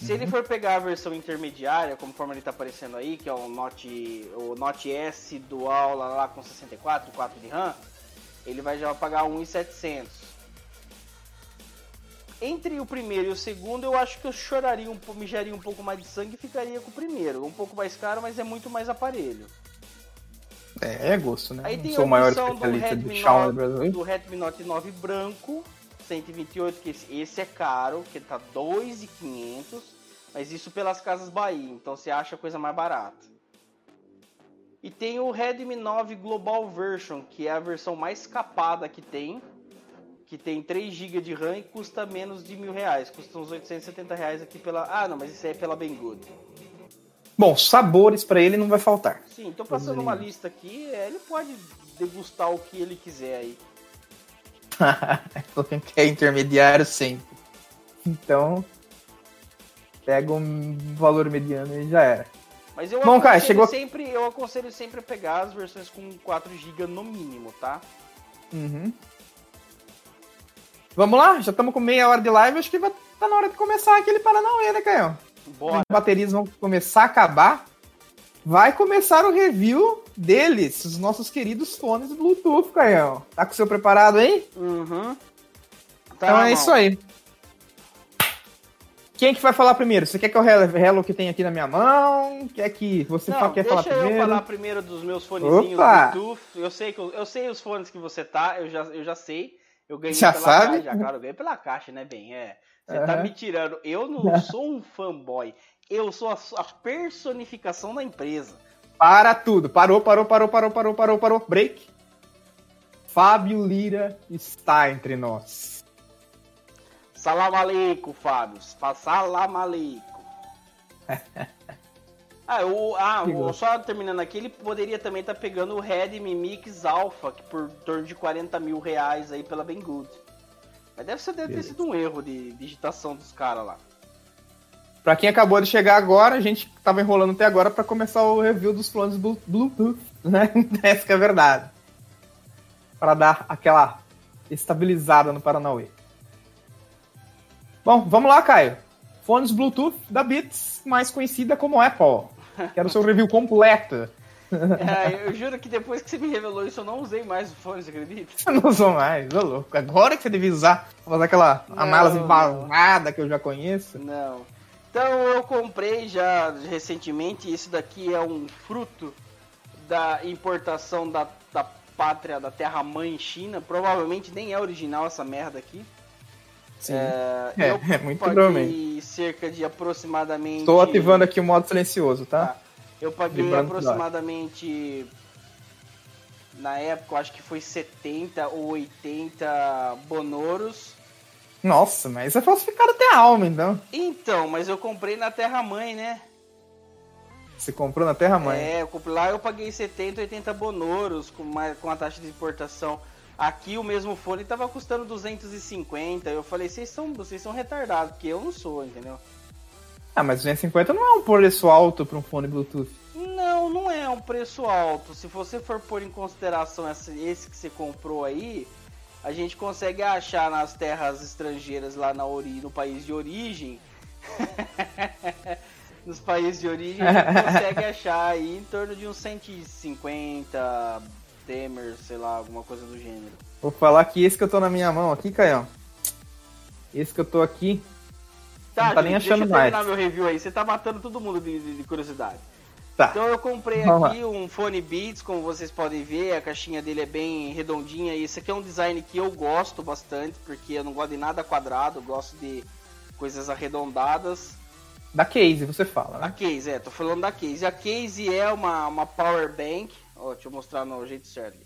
Se Uhum. ele for pegar a versão intermediária, conforme ele tá aparecendo aí, que é o Note, o Note S Dual lá, lá com 64, 4 de RAM, ele vai já pagar 1.700. Entre o primeiro e o segundo, eu acho que eu choraria um pouco, mijaria um pouco mais de sangue e ficaria com o primeiro. Um pouco mais caro, mas é muito mais aparelho. É, é gosto, né? Aí Não tem sou a o maior opção do Redmi, do 9, Brasil. do Redmi Note 9 branco, 128, que esse, esse é caro, que tá 2.500, mas isso pelas casas Bahia, então você acha a coisa mais barata. E tem o Redmi 9 Global Version, que é a versão mais capada que tem, que tem 3 GB de RAM e custa menos de mil reais, custa uns 870 reais aqui pela... Ah, não, mas isso aí é pela Banggood. Bom, sabores pra ele não vai faltar. Sim, tô passando uma lista aqui, é, ele pode degustar o que ele quiser aí. Quem quer intermediário sempre. Então, pega um valor mediano e já era. Mas eu Bom, cara, aconselho chegou- sempre, eu aconselho sempre a pegar as versões com 4 GB no mínimo, tá? Uhum. Vamos lá? Já estamos com meia hora de live. Acho que vai tá na hora de começar aquele Paranauê, né, Caio? Bora. As baterias vão começar a acabar. Vai começar o review deles, os nossos queridos fones Bluetooth, Caio. Tá com o seu preparado aí? Uhum. Tá então é mão. isso aí. Quem que vai falar primeiro? Você quer que eu relo o que tem aqui na minha mão? Quer que você Não, quer deixa falar eu primeiro? falar primeiro dos meus fonezinhos Opa! Bluetooth. Eu sei, que eu, eu sei os fones que você tá, eu já, eu já sei. Eu ganhei Já pela sabe? caixa, já, claro, eu ganhei pela caixa, né, bem? É. Você tá Aham. me tirando. Eu não sou um fanboy. Eu sou a, a personificação da empresa. Para tudo. Parou, parou, parou, parou, parou, parou, parou. Break. Fábio Lira está entre nós. Salam aleikum, Fábio. Salam aleikum. ah, o, ah o- só terminando aqui, ele poderia também estar pegando o Redmi Mix Alpha, que por torno de 40 mil reais aí pela Banggood. Mas deve, ser, deve ter sido um erro de digitação dos caras lá. Pra quem acabou de chegar agora, a gente tava enrolando até agora pra começar o review dos fones Blu- Bluetooth, né? Essa que é a verdade. Para dar aquela estabilizada no Paranauê. Bom, vamos lá, Caio. Fones Bluetooth da Beats, mais conhecida como Apple. Quero o seu review completo. É, eu juro que depois que você me revelou isso, eu não usei mais o fone, você acredita? Você não usou mais, ô louco. Agora que você devia usar, fazer aquela Não, análise embasada que eu já conheço. Não. Então eu comprei já recentemente, isso daqui é um fruto da importação da, da pátria, da terra-mãe China. Provavelmente nem é original essa merda aqui. Sim. É, É, eu é muito paguei provavelmente. cerca de aproximadamente. Estou ativando aqui o modo silencioso, tá? Tá. Eu paguei aproximadamente. Na época, eu acho que foi 70 ou 80 bonoros. Nossa, mas é falsificado até a alma, então. Então, mas eu comprei na terra-mãe, né? Você comprou na Terra Mãe. É, eu comprei lá eu paguei 70, 80 bonoros com, mais, com a taxa de importação. Aqui o mesmo fone tava custando 250. Eu falei, vocês são, vocês são retardados, porque eu não sou, entendeu? Ah, mas 250 não é um preço alto para um fone Bluetooth. Não, não é um preço alto. Se você for pôr em consideração esse, esse que você comprou aí, a gente consegue achar nas terras estrangeiras lá na ori, no país de origem. Nos países de origem a gente consegue achar aí em torno de uns 150 Temer, sei lá, alguma coisa do gênero. Vou falar que esse que eu tô na minha mão aqui, Caião. Esse que eu tô aqui. Tá, Não tá nem gente, achando deixa eu terminar mais. meu review aí. Você tá matando todo mundo de, de- de curiosidade. Tá. Então eu comprei Vamos aqui um fone Beats, como vocês podem ver, a caixinha dele é bem redondinha. E esse aqui é um design que eu gosto bastante, porque eu não gosto de nada quadrado, eu gosto de coisas arredondadas. Da case, você fala, A né? case, é, tô falando da case. A case é uma, uma power bank, ó, deixa eu mostrar no jeito certo.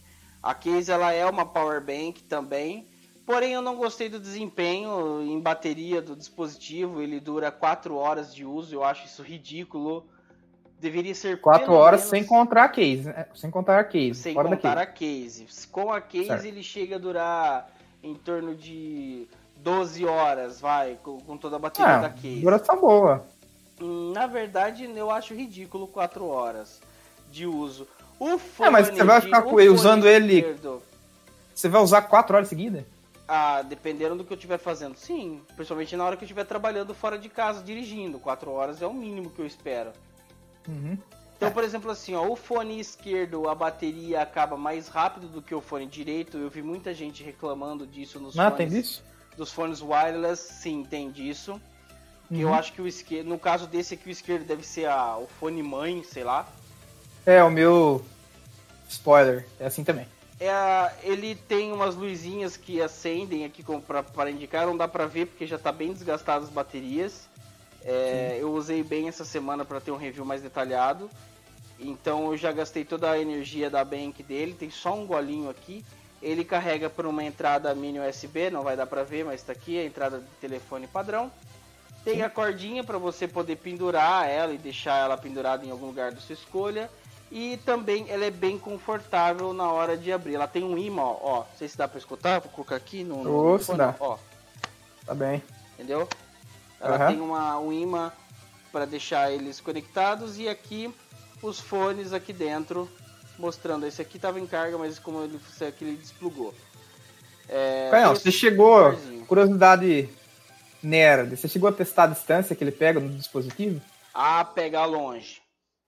A case ela é uma power bank também, porém eu não gostei do desempenho em bateria do dispositivo. Ele dura 4 horas de uso, eu acho isso ridículo. Deveria ser 4 pelo horas menos- sem contar a case, né? Sem contar a case. sem fora da contar case. a case. Com a case Certo. ele chega a durar em torno de 12 horas, vai, com, com toda a bateria da Ah, case. duração boa. Hum, Na verdade, eu acho ridículo 4 horas de uso. O fone, É, mas você vai ficar fone usando ele- esquerdo, Você vai usar 4 horas seguidas? ah, dependendo do que eu estiver fazendo, sim. Principalmente na hora que eu estiver trabalhando fora de casa, dirigindo. 4 horas é o mínimo que eu espero. Uhum. Então, por exemplo, assim, ó, o fone esquerdo, a bateria acaba mais rápido do que o fone direito. Eu vi muita gente reclamando disso nos Ah, fones, tem disso? dos fones wireless. Sim, tem disso. Que Eu Uhum. acho que o esquerdo, no caso desse aqui, o esquerdo deve ser a, o fone mãe, sei lá. É, o meu. Spoiler, é assim também. É, ele tem umas luzinhas que acendem aqui para indicar, não dá pra ver porque já tá bem desgastado as baterias. É, eu usei bem essa semana para ter um review mais detalhado. Então eu já gastei toda a energia da bank dele, tem só um golinho aqui. Ele carrega por uma entrada mini USB, não vai dar pra ver, mas tá aqui a entrada de telefone padrão. Tem a cordinha para você poder pendurar ela e deixar ela pendurada em algum lugar da sua escolha. E também ela é bem confortável na hora de abrir. Ela tem um imã, ó. ó não sei se dá pra escutar, vou colocar aqui no. no Ô, dá. Ó. Tá bem. Entendeu? Ela uhum. tem uma, um imã para deixar eles conectados e aqui os fones aqui dentro mostrando. Esse aqui tava em carga, mas como ele, aqui ele desplugou. É, Canhão, você chegou, curiosidade nerd, você chegou a testar a distância que ele pega no dispositivo? Ah, pegar longe.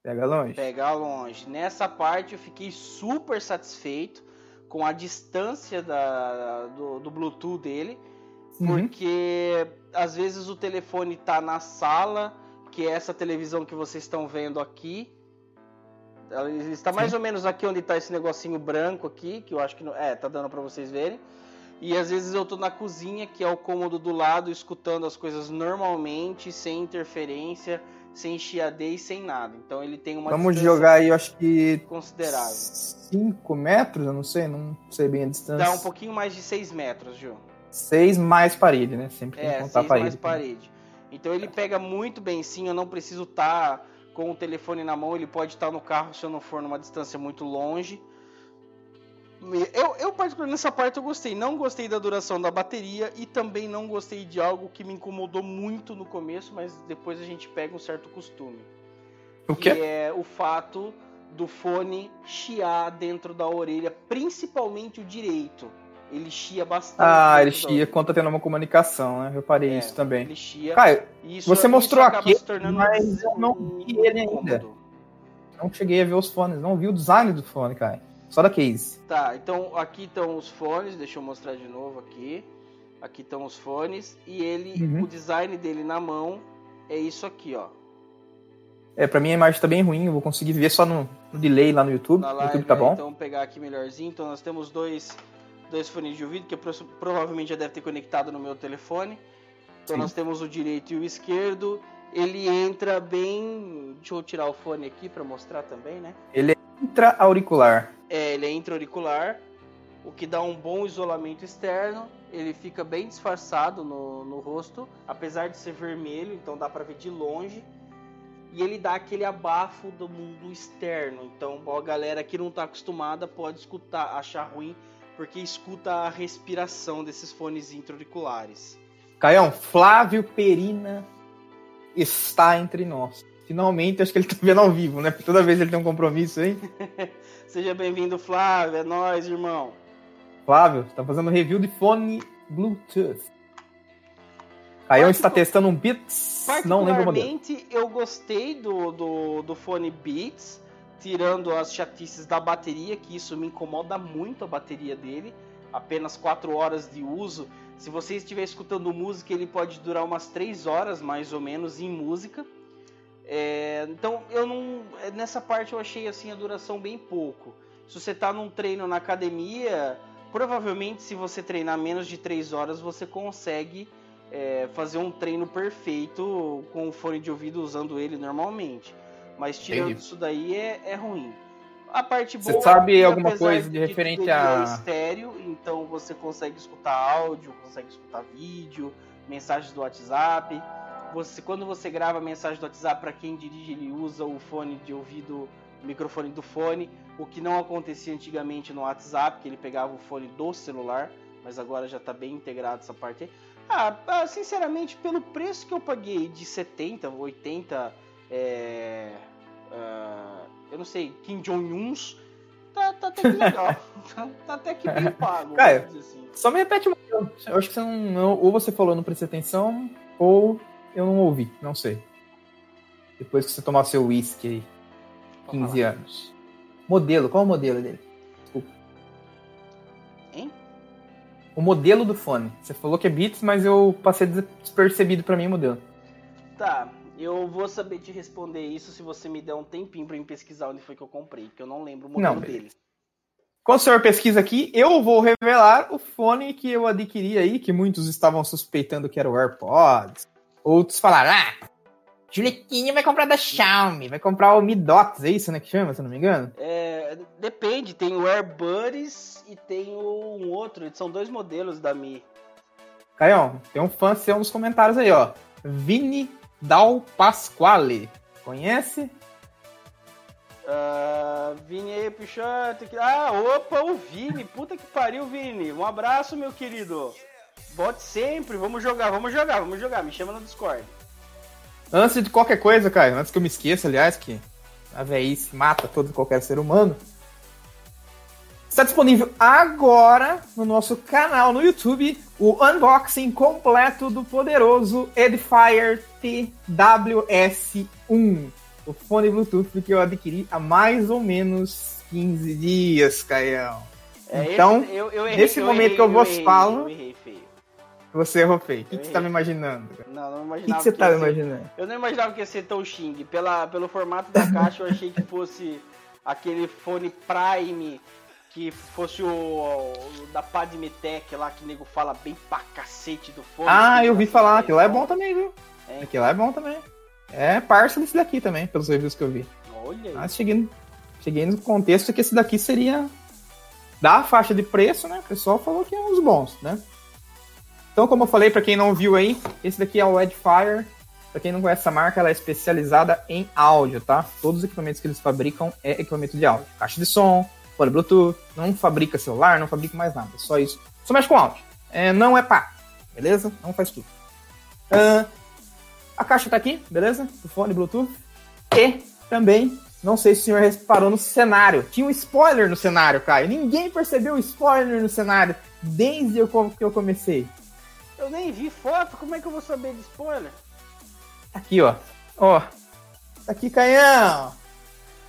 Pega longe? Pegar longe. Nessa parte eu fiquei super satisfeito com a distância da, do, do Bluetooth dele, uhum. porque às vezes o telefone tá na sala, que é essa televisão que vocês estão vendo aqui. Ele está mais Sim. ou menos aqui onde está esse negocinho branco aqui, que eu acho que não, é, tá dando para vocês verem. E às vezes eu tô na cozinha, que é o cômodo do lado, escutando as coisas normalmente, sem interferência, sem chiadez, sem nada. Então ele tem uma Vamos jogar aí, eu acho que considerável. 5 metros, eu não sei, não sei bem a distância. Dá um pouquinho mais de 6 metros, Gil. 6 mais parede, né? Sempre é, contar parede. mais parede. Então ele pega muito bem sim, eu não preciso estar tá com o telefone na mão, ele pode estar tá no carro se eu não for numa distância muito longe. Eu, eu, particularmente, nessa parte eu gostei. Não gostei da duração da bateria e também não gostei de algo que me incomodou muito no começo, mas depois a gente pega um certo costume. O quê? Que é o fato do fone chiar dentro da orelha, principalmente o direito. Ele chia bastante. Ah, ele chia quando tá tendo uma comunicação, né? Eu reparei é, isso também. Ele chia. Caio, isso, você mostrou aqui, mas eu não vi ele ainda. Não cheguei a ver os fones, não vi o design do fone, Caio. Só da case. Tá, então aqui estão os fones, deixa eu mostrar de novo aqui. Aqui estão os fones e ele, uhum. o design dele na mão é isso aqui, ó. É, pra mim a imagem tá bem ruim, eu vou conseguir ver só no, no delay lá no YouTube. Na live, YouTube tá bom. Então vamos pegar aqui melhorzinho. Então nós temos dois, dois fones de ouvido que provavelmente já deve ter conectado no meu telefone. Então Sim. nós temos o direito e o esquerdo. Ele entra bem. Deixa eu tirar o fone aqui para mostrar também, né? Ele é intra-auricular. É, ele é intra-auricular, o que dá um bom isolamento externo. Ele fica bem disfarçado no, no rosto, apesar de ser vermelho, então dá para ver de longe. E ele dá aquele abafo do mundo externo. Então a galera que não está acostumada pode escutar, achar ruim, porque escuta a respiração desses fones intra-auriculares. Caião, Flávio Perina está entre nós. Finalmente, acho que ele tá vendo ao vivo, né? Porque toda vez ele tem um compromisso aí. Seja bem-vindo, Flávio. É nóis, irmão. Flávio, está fazendo review de fone Bluetooth. Caião está testando um Beats, não lembro o modelo. eu gostei do, do, do fone Beats, tirando as chatices da bateria, que isso me incomoda muito a bateria dele. Apenas 4 horas de uso. Se você estiver escutando música, ele pode durar umas 3 horas, mais ou menos, em música. É, então eu não. Nessa parte eu achei assim a duração bem pouco. Se você está num treino na academia, provavelmente se você treinar menos de 3 horas, você consegue é, fazer um treino perfeito com o fone de ouvido usando ele normalmente. Mas tirando Entendi. isso daí é, é ruim. A parte boa. Você sabe alguma coisa de, referente a. É estéreo, então você consegue escutar áudio, consegue escutar vídeo, mensagens do WhatsApp você quando você grava mensagem do WhatsApp para quem dirige, ele usa o fone de ouvido, o microfone do fone, o que não acontecia antigamente no WhatsApp, que ele pegava o fone do celular, mas agora já está bem integrado essa parte aí. Ah, ah, sinceramente, pelo preço que eu paguei de 70, 80, é, uh, eu não sei, Kim Jong-uns, tá, tá até que legal. tá, tá, até que bem pago. Cara, assim. só me repete uma coisa. Eu acho que você não, ou você falou não prestei atenção, ou eu não ouvi, não sei. Depois que você tomar seu whisky aí. 15 anos. Modelo, qual é o modelo dele? Desculpa. Hein? O modelo do fone. Você falou que é Beats, mas eu passei despercebido para mim o modelo. Tá, eu vou saber te responder isso se você me der um tempinho para me pesquisar onde foi que eu comprei, que eu não lembro o modelo não, dele. Quando o senhor pesquisa aqui, eu vou revelar o fone que eu adquiri aí, que muitos estavam suspeitando que era o AirPods, Outros falaram, ah, Juliquinho vai comprar da Xiaomi, vai comprar o Mi Dots, é isso, né, que chama, se não me engano? É, depende, tem o AirBuds e tem o, um outro, são dois modelos da Mi. Caião, tem um fã seu nos comentários aí, ó. Vini Dal Pasquale, conhece? Uh, Vini aí, Pichante. Ah, opa, o Vini. Puta que pariu, Vini. Um abraço, meu querido. Volte sempre. Vamos jogar, vamos jogar, vamos jogar. Me chama no Discord. Antes de qualquer coisa, cara, antes que eu me esqueça, aliás, que a velhice mata todo qualquer ser humano. Está disponível agora no nosso canal no YouTube o unboxing completo do poderoso Edifier TWS1, o fone Bluetooth que eu adquiri há mais ou menos 15 dias, Caião. É, então, esse, eu, eu errei, nesse momento errei, que eu vos falo, você errou feio. O que, que você tá me imaginando? Não, não imaginava. O que, que você tá me imaginando? Eu não imaginava que ia ser tão xing. Pela, pelo formato da caixa, eu achei que fosse aquele fone Prime que fosse o, o da Padmetech lá, que o nego fala bem pra cacete do fone. Ah, eu vi falar, aquilo lá é bom também, viu? É. Aquilo lá é bom também. É parça desse daqui também, pelos reviews que eu vi. Olha aí. Mas cheguei, cheguei no contexto que esse daqui seria da faixa de preço, né? O pessoal falou que é uns bons, né? Então, como eu falei, para quem não viu aí, esse daqui é o Edfire. Para quem não conhece essa marca, ela é especializada em áudio, tá? Todos os equipamentos que eles fabricam é equipamento de áudio. Caixa de som, fone Bluetooth, não fabrica celular, não fabrica mais nada, só isso. Só mexe com áudio. É, não é pá, beleza? Não faz tudo. Uh, a caixa tá aqui, beleza? O fone Bluetooth. E também, não sei se o senhor reparou no cenário. Tinha um spoiler no cenário, Caio. Ninguém percebeu o spoiler no cenário desde que eu comecei. Eu nem vi foto, como é que eu vou saber de spoiler? Aqui, ó. Ó. Tá aqui, Canhão.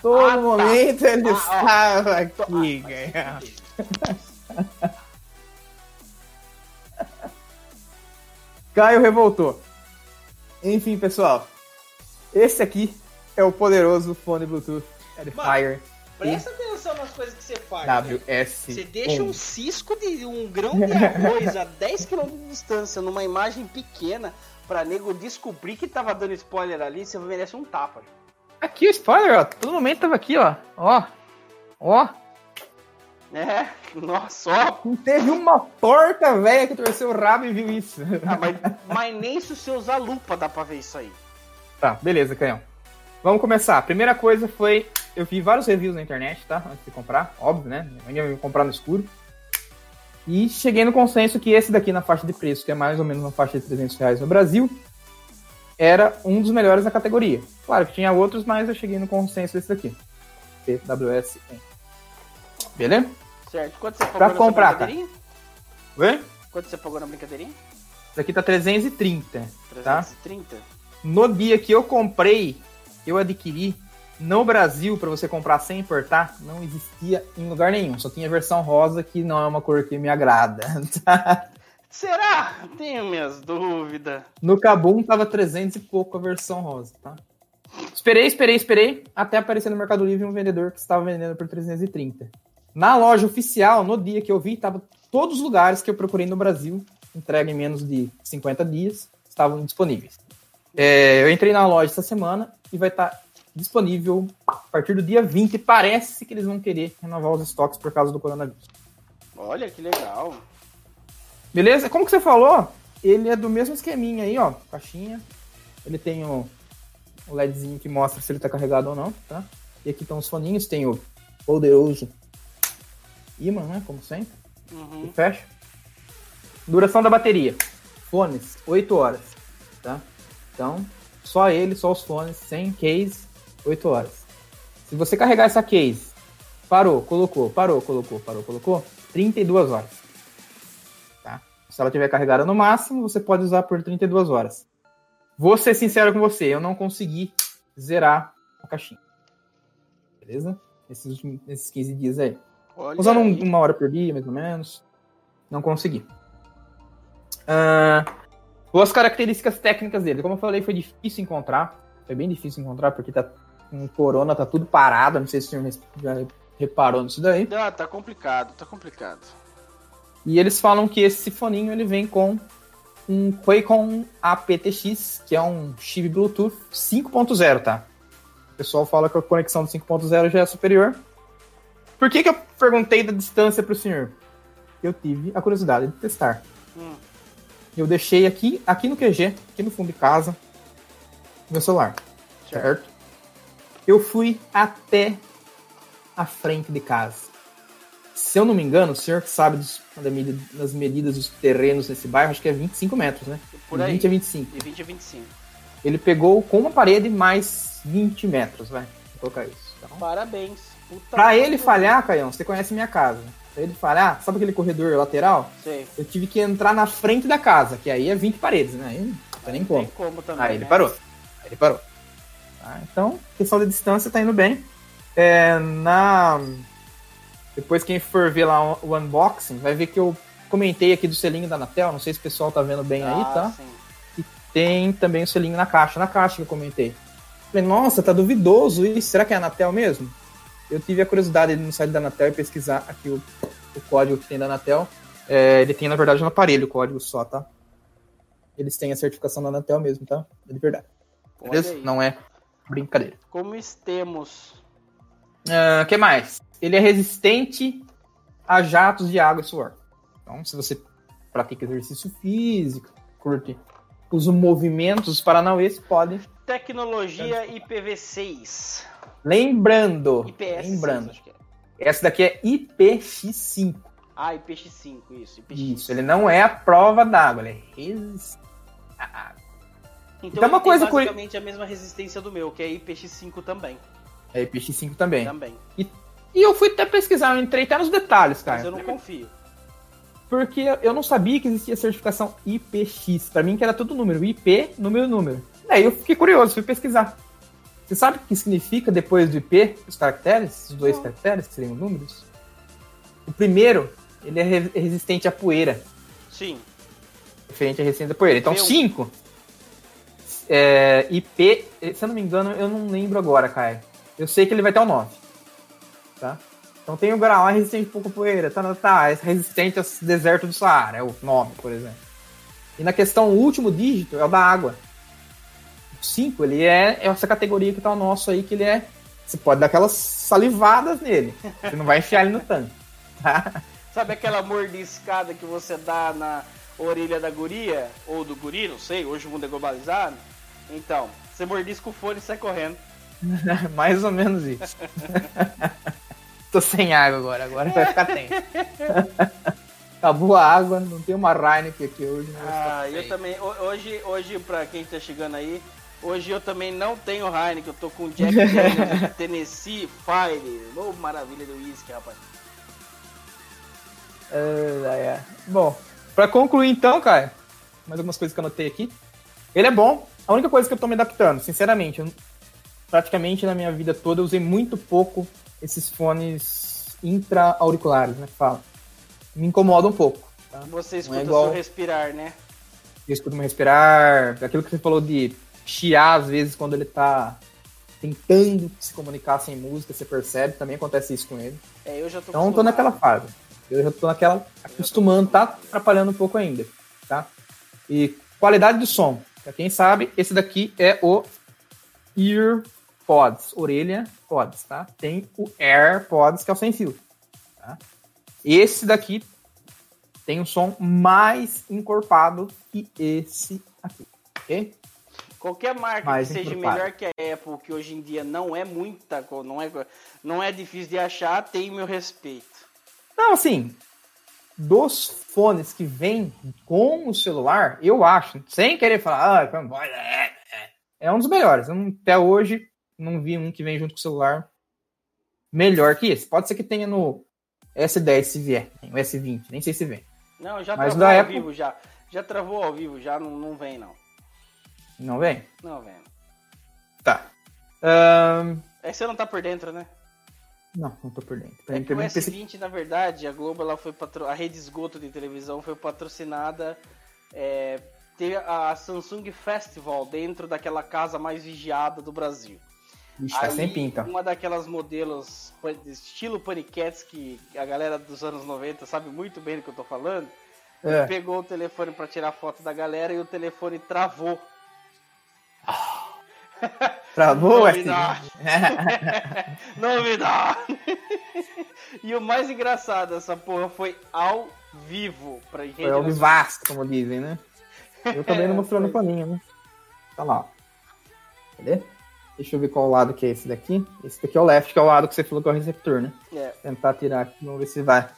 Todo ah, tá. momento ele ah, estava aqui, ah, Caio revoltou. Enfim, pessoal. Esse aqui é o poderoso fone Bluetooth Edifier. Presta atenção nas coisas que você faz. WS. Né? Você deixa um cisco de um grão de arroz a 10 km de distância numa imagem pequena pra nego descobrir que tava dando spoiler ali, você merece um tapa. Aqui o spoiler, ó. Todo momento tava aqui, ó. Ó. Ó. É, nossa, ó. Não teve uma porca velha que torceu o rabo e viu isso. Ah, mas, mas nem se você usar lupa dá pra ver isso aí. Tá, beleza, canhão. Vamos começar. A primeira coisa foi. Eu vi vários reviews na internet, tá? Antes de comprar, óbvio, né? Eu ia comprar no escuro. E cheguei no consenso que esse daqui na faixa de preço, que é mais ou menos uma faixa de 300 reais no Brasil, era um dos melhores da categoria. Claro que tinha outros, mas eu cheguei no consenso desse daqui. PWS. Beleza? Certo. Quanto você pagou pra comprar, brincadeirinha? Oi? Quanto você pagou na brincadeirinha? Isso aqui tá 330. 330? Tá? No dia que eu comprei, eu adquiri no Brasil, para você comprar sem importar, não existia em lugar nenhum. Só tinha a versão rosa, que não é uma cor que me agrada. Tá? Será? Tenho minhas dúvidas. No Kabum tava 300 e pouco a versão rosa, tá? Esperei, esperei, esperei, até aparecer no Mercado Livre um vendedor que estava vendendo por 330. Na loja oficial, no dia que eu vi, tava todos os lugares que eu procurei no Brasil, entrega em menos de 50 dias, estavam disponíveis. É, eu entrei na loja essa semana e vai estar tá disponível a partir do dia 20. Parece que eles vão querer renovar os estoques por causa do coronavírus. Olha que legal. Beleza? Como que você falou? Ele é do mesmo esqueminha aí, ó. Caixinha. Ele tem o, o LEDzinho que mostra se ele tá carregado ou não, tá? E aqui estão os foninhos. Tem o poderoso imã, né? Como sempre. Uhum. E fecha. Duração da bateria. Fones, 8 horas, tá? Então, só ele, só os fones, sem case, 8 horas. Se você carregar essa case, parou, colocou, parou, colocou, parou, colocou, 32 horas. Se ela tiver carregada no máximo, você pode usar por 32 horas. Vou ser sincero com você, eu não consegui zerar a caixinha. Beleza? Esses, esses 15 dias aí. Olha Usando aí. uma hora por dia, mais ou menos. Não consegui. Uh, Boas características técnicas dele. Como eu falei, foi difícil encontrar. Foi bem difícil encontrar, porque tá com corona, tá tudo parado. Não sei se o senhor já reparou nisso daí. Ah, tá complicado, tá complicado. E eles falam que esse foninho ele vem com um Qualcomm aptX, que é um chip Bluetooth 5.0, tá? O pessoal fala que a conexão do 5.0 já é superior. Por que, que eu perguntei da distância pro senhor? Eu tive a curiosidade de testar. Hum. Eu deixei aqui, aqui no QG, aqui no fundo de casa, meu celular. Certo? Eu fui até à frente de casa. Se eu não me engano, o senhor que sabe dos, das medidas dos terrenos nesse bairro, acho que é 25 metros, né? Por aí. De 20 a 25. De 20 a 25. Ele pegou com uma parede mais 20 metros, vai. Vou colocar isso. Então, Parabéns. Puta pra ele falhar, Caião, você conhece minha casa. Pra ele falhar, sabe aquele corredor lateral? Sei. Eu tive que entrar na frente da casa, que aí é 20 paredes, né? Aí não tem nem como. Tem como também. Aí ele né? parou. Aí ele parou. Tá? Então, questão de distância tá indo bem. É, na depois quem for ver lá o unboxing, vai ver que eu comentei aqui do selinho da Anatel, não sei se o pessoal tá vendo bem aí, Ah, tá? sim. E tem também o selinho na caixa, na caixa que eu comentei. Falei, nossa, tá duvidoso isso, será que é a Anatel mesmo? Eu tive a curiosidade de ir no site da Anatel e pesquisar aqui o, o código que tem da Anatel. É, ele tem, na verdade, no aparelho o código só, tá? Eles têm a certificação da Anatel mesmo, tá? É de verdade. Beleza? aí. Não é brincadeira. Como estemos. O que mais? Ele é resistente a jatos de água e suor. Então, se você pratica exercício físico, curte os movimentos paranauês, pode. Tecnologia IPv6. Lembrando, IPS6, lembrando, acho que é. essa daqui é IPX5. Ah, IPX5, isso. IPX5. Isso, ele não é a prova d'água, ele é resistente. à água. Então, Então, uma coisa curi- basicamente a mesma resistência do meu, que é IPX5 também. É IPX5 também. Também. E eu fui até pesquisar, eu entrei até nos detalhes, cara. Mas eu não confio. Porque eu não sabia que existia certificação IPX. Pra mim que era tudo número. IP, número, número. Daí eu fiquei curioso, fui pesquisar. Você sabe o que significa depois do IP, os caracteres? Os dois Não. caracteres, que seriam números? O primeiro, ele é re- resistente à poeira. Sim. Referente à resistência à poeira. Então, P1. 5. É, IP, se eu não me engano, eu não lembro agora, Caio. Eu sei que ele vai ter o 9. Tá? Então tem o grau, é resistente a pouco poeira, tá, tá, tá, é resistente ao deserto do Saara, é o 9, por exemplo. E na questão, o último dígito é o da água. O 5, ele é, é essa categoria que tá o nosso aí, que ele é. Você pode dar aquelas salivadas nele. Você não vai enfiar ele no tanque. Tá? Sabe aquela mordiscada que você dá na orelha da guria? Ou do guri, não sei, hoje o mundo é globalizado. Então, você mordisca o fone e sai correndo. Mais ou menos isso. Tô sem água agora, agora vai ficar tenso. Acabou a água, não tem uma Heineken aqui hoje. Mas Ah, tá eu também. ho- Hoje, hoje, pra quem tá chegando aí, hoje eu também não tenho Heineken, eu tô com Jack Daniels Tennessee Fire. Oh, maravilha do whisky, rapaz. É. Bom, pra concluir então, cara, mais algumas coisas que eu anotei aqui. Ele é bom. A única coisa que eu tô me adaptando, sinceramente, eu, praticamente na minha vida toda eu usei muito pouco esses fones intra-auriculares, né, que fala. Me incomoda um pouco. Tá? Você Não escuta é igual- seu respirar, né? Eu escuto me respirar, aquilo que você falou de chiar às vezes quando ele tá tentando se comunicar sem música, você percebe, também acontece isso com ele. É, eu já tô Então eu tô naquela fase. Eu já tô naquela acostumando, tá atrapalhando um pouco ainda, tá? E qualidade do som. Pra quem sabe, esse daqui é o EarPods, orelha Pods, tá? Tem o AirPods, que é o sem fio, tá? Esse daqui tem um som mais encorpado que esse aqui, ok? Qualquer marca Mais que seja encorpada. melhor que a Apple, que hoje em dia não é muita, não é, não é difícil de achar, tem meu respeito. Não, assim, dos fones que vêm com o celular, eu acho, sem querer falar, ah, é, é, é um dos melhores. Até hoje não vi um que vem junto com o celular melhor que esse. Pode ser que tenha no S10 se vier, o S20, nem sei se vem. Não, já Mas travou ao Apple- vivo já. Já travou ao vivo, já não, não vem não. Não vem? Não vem. Tá. Ahn, É que você não tá por dentro, né? não, não tô por dentro. É que o Eu pensei- S20, na verdade, a Globo, ela foi patro... a rede esgoto de televisão foi patrocinada. É... Teve a Samsung Festival dentro daquela casa mais vigiada do Brasil. Ixi, tá sem pinta. Uma daquelas modelos pa- estilo paniquetes que a galera dos anos 90 sabe muito bem do que eu tô falando. É. Pegou o telefone pra tirar foto da galera e o telefone travou. Novidade. S20. Não me dá! e o mais engraçado, essa porra foi ao vivo pra rede Foi ao vivaço, como dizem, né? Eu também não É, mostrando o paninho, né? Tá lá. Cadê? Deixa eu ver qual lado que é esse daqui. Esse daqui é o left, que é o lado que você falou que é o receptor, né? É. Tentar tirar aqui, vamos ver se vai.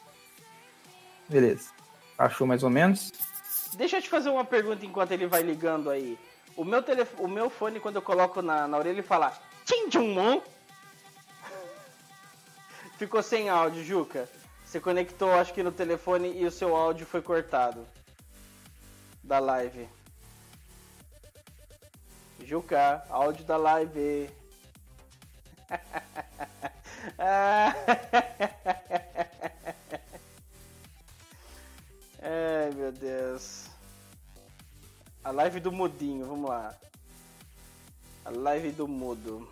Beleza. Achou mais ou menos. Deixa eu te fazer uma pergunta enquanto ele vai ligando aí. O meu, telef... o meu fone, quando eu coloco na, na orelha, ele fala Tchim Tchum Ficou sem áudio, Juca. Você conectou, acho que no telefone e o seu áudio foi cortado. Da live. Juca, áudio da live. Ai, meu Deus. A live do mudinho, vamos lá. A live do mudo.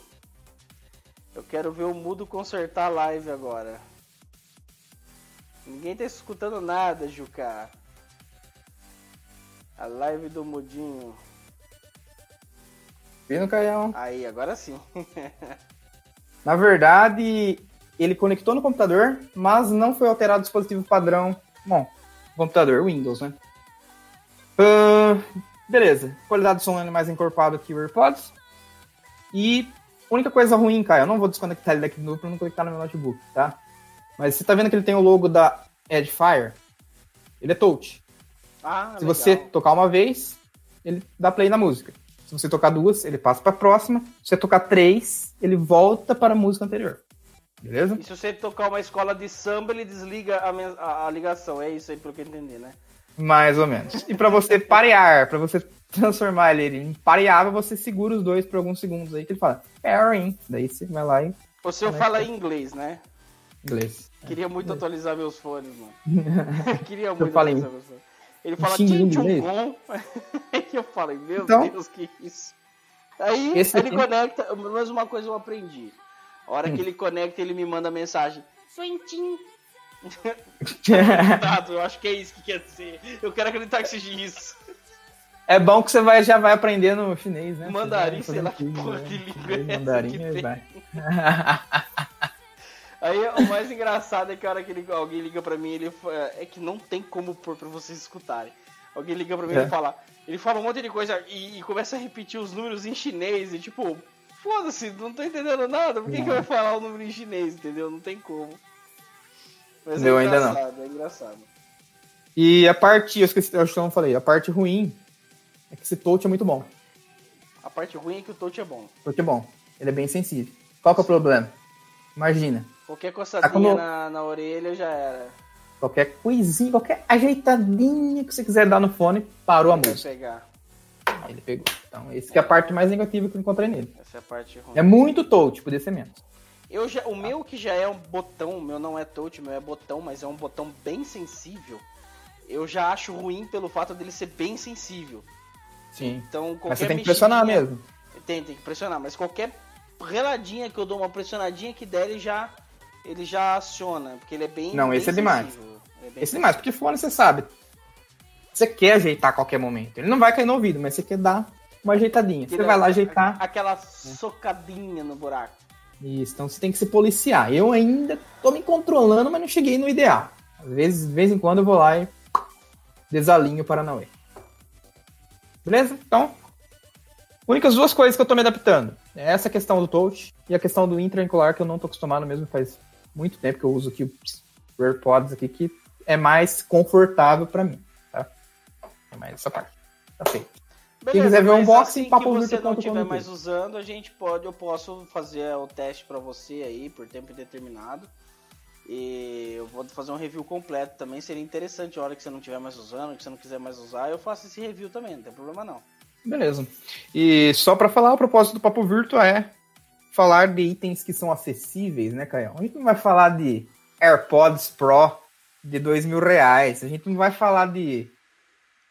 Eu quero ver o mudo consertar a live agora. Ninguém tá escutando nada, Juca. A live do mudinho. Vindo, Caião? Aí, agora sim. Na verdade, ele conectou no computador, mas não foi alterado o dispositivo padrão. Bom, computador, Windows, né? Uh, beleza. Qualidade do som é mais encorpado que o AirPods. E única coisa ruim, cara, eu não vou desconectar ele daqui de novo pra não conectar no meu notebook, tá? Mas você tá vendo que ele tem o logo da Edfire? Ele é touch. Ah, Se legal. você tocar uma vez, ele dá play na música. Se você tocar duas, ele passa pra próxima. Se você tocar três, ele volta para a música anterior. Beleza? E se você tocar uma escola de samba, ele desliga a, a- a ligação. É isso aí, pelo que eu entendi, né? Mais ou menos. E pra você parear, pra você transformar ele em pareável, você segura os dois por alguns segundos aí que ele fala pairing. Daí você vai lá O seu Conecta. fala em inglês, né? inglês. Queria muito atualizar meus fones, mano. Queria muito em- atualizar meus fones. Ele fala bom. Aí eu falei, meu Então- Deus, que isso. Aí ele aqui- conecta, mas uma coisa eu aprendi. A hora Hum. que ele conecta, ele me manda mensagem. Suentim. Cuidado, eu acho que é isso que quer dizer. Eu quero acreditar que seja isso. É bom que você vai, já vai aprendendo chinês, né? Mandarim, sei lá que porra de língua é essa Mandarim, que tem. vai. Aí o mais engraçado é que a hora que ele- alguém liga pra mim, ele é que não tem como pôr pra vocês escutarem. Alguém liga pra mim e É. ele fala, ele fala um monte de coisa e, e começa a repetir os números em chinês e tipo, foda-se, não tô entendendo nada, por que, que vai falar o número em chinês, entendeu? Não tem como. Mas Eu é ainda não. engraçado, é engraçado. E a parte, eu esqueci, eu acho que eu não falei, a parte ruim é que esse touch é muito bom. A parte ruim é que o touch é bom. Touch é bom. Ele é bem sensível. Qual que é o problema? Imagina, Qualquer coçadinha como- na, na orelha já era. qualquer coisinha, qualquer ajeitadinha que você quiser dar no fone, parou a música. pegar. Aí ele pegou. Então, esse que é a parte mais negativa que eu encontrei nele. Essa é a parte ruim. É muito touch, podia ser menos. Eu já, o meu que já é um botão, o meu não é touch, o meu é botão, mas é um botão bem sensível. Eu já acho ruim pelo fato dele ser bem sensível. Sim. Então qualquer Mas você tem que pressionar mesmo. Tem, tem que pressionar, mas qualquer reladinha que eu dou uma pressionadinha que der, ele já ele já aciona, porque ele é bem Não, bem esse é demais. é Esse é demais, porque fone você sabe. Você quer ajeitar a qualquer momento. Ele não vai cair no ouvido, mas você quer dar uma ajeitadinha. Você Aquele- vai lá ajeitar. Aquela socadinha no buraco. Isso, então você tem que se policiar. Eu ainda tô me controlando, mas não cheguei no ideal. Às vezes, de vez em quando eu vou lá e desalinho o Paranauê. Beleza? Então, únicas duas coisas que eu tô me adaptando. É essa questão do touch e a questão do intraangular, que eu não tô acostumado mesmo faz muito tempo que eu uso aqui o AirPods aqui, que é mais confortável pra mim, tá? É mais essa parte. Tá feito. Beleza, quiser ver mas unboxing, assim papo que você não estiver mais usando, a gente pode, eu posso fazer o teste pra você aí por tempo indeterminado. E eu vou fazer um review completo também, seria interessante a hora que você não estiver mais usando, que você não quiser mais usar, eu faço esse review também, não tem problema não. Beleza. E só pra falar, o propósito do Papo Virtual é falar de itens que são acessíveis, né, Caio? A gente não vai falar de AirPods Pro de dois mil reais. A gente não vai falar de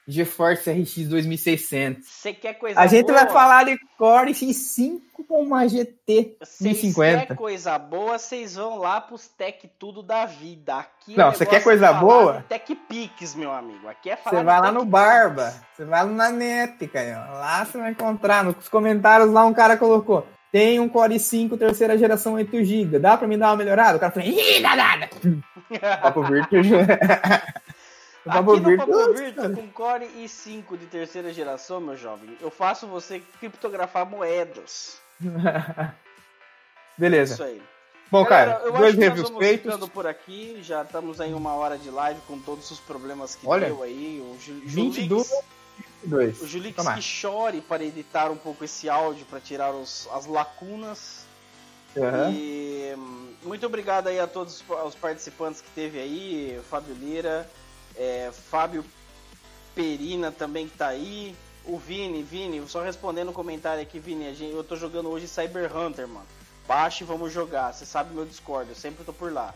GeForce RX 2600. Você quer coisa A gente boa? vai falar de Core X5 com uma GT Vocês 1050. quer coisa boa, vocês vão lá pros Tech Tudo da vida. Aqui Não, o você quer coisa é boa? Tech Pix, meu amigo. Aqui é falar Você vai lá no. Barba, você vai lá na net, Caio. Lá você vai encontrar, nos comentários lá um cara colocou. Tem um Core i5 terceira geração 8 GB. Dá pra me dar uma melhorada? O cara falou, ih, dá nada. Papo Virtual. O Papo Aqui no Papo cara. com Core i5 de terceira geração, meu jovem, eu faço você criptografar moedas. Beleza. Isso aí. Bom, Galera, cara, eu dois reviews feitos. ficando por aqui. Já estamos em uma hora de live com todos os problemas que Olha, deu aí. O Ju- 22, Julix, 22. O Julix que chore para editar um pouco esse áudio, para tirar os- as lacunas. Aham. E muito obrigado aí a todos os participantes que teve aí, Fábio Lira, é, Fábio Perina também que tá aí, o Vini, Vini, só respondendo um comentário aqui, Vini, gente- eu tô jogando hoje Cyber Hunter, mano. Baixe e vamos jogar, você sabe meu Discord, eu sempre tô por lá.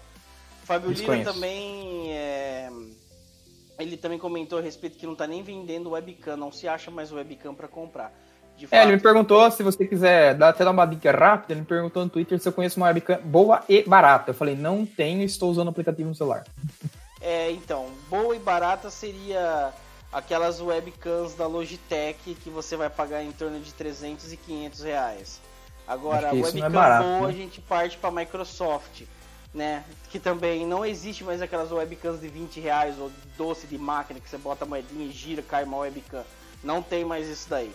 Fábio Lira também é, ele também comentou a respeito que não tá nem vendendo webcam, não se acha mais webcam para comprar. De É, ele me perguntou se você quiser dar, até dar uma dica rápida. Ele me perguntou no Twitter se eu conheço uma webcam boa e barata. Eu falei, não tenho, estou usando o aplicativo no celular. É, então, boa e barata seria aquelas webcams da Logitech que você vai pagar em torno de 300 e 500 reais. Agora, isso webcam é barato, boa né? a gente parte para Microsoft, né? Que também não existe mais aquelas webcams de 20 reais ou doce de máquina que você bota a moedinha e gira, cai uma webcam. Não tem mais isso daí.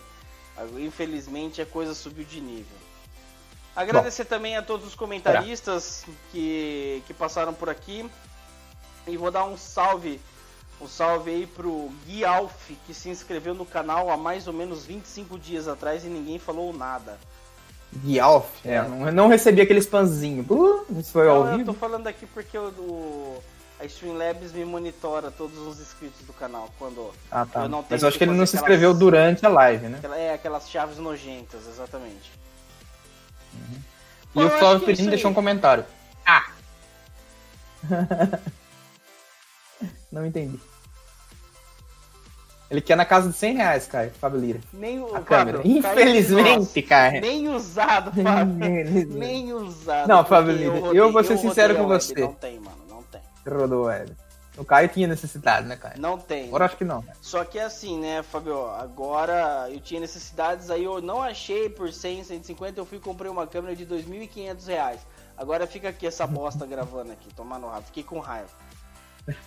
Infelizmente a coisa subiu de nível. Agradecer também a todos os comentaristas que, que passaram por aqui. E vou dar um salve, um salve aí pro Gui Alf, que se inscreveu no canal há mais ou menos 25 dias atrás e ninguém falou nada. Guialf, é, É. não, eu não recebi aquele spamzinho. Uh, isso foi ao Não, eu vivo. tô falando aqui porque o, o- a Streamlabs me monitora todos os inscritos do canal quando Ah, tá. eu não Mas tenho eu acho que que ele não se aquelas- inscreveu durante a live, né? aquela- é aquelas chaves nojentas, exatamente. E Bom, o Flávio que é deixou aí. um comentário. Ah! não entendi. Ele quer na casa de 100 reais, cara, Fábio Lira. Nem o A câmera. Infelizmente, cara. Nem usado, Fábio. Nem usado. Não, Fábio Lira, rodei- eu vou ser rodei sincero a com web, você. Não tem, mano, não tem. Rodou, velho. O Caio tinha necessidade, né, cara? Não tem. Agora acho que não. Só que é assim, né, Fábio? Agora eu tinha necessidades, aí eu não achei por 100, 150, eu fui e comprei uma câmera de 2.500 reais. Agora fica aqui essa bosta gravando aqui, tomando raiva. Fiquei com raiva.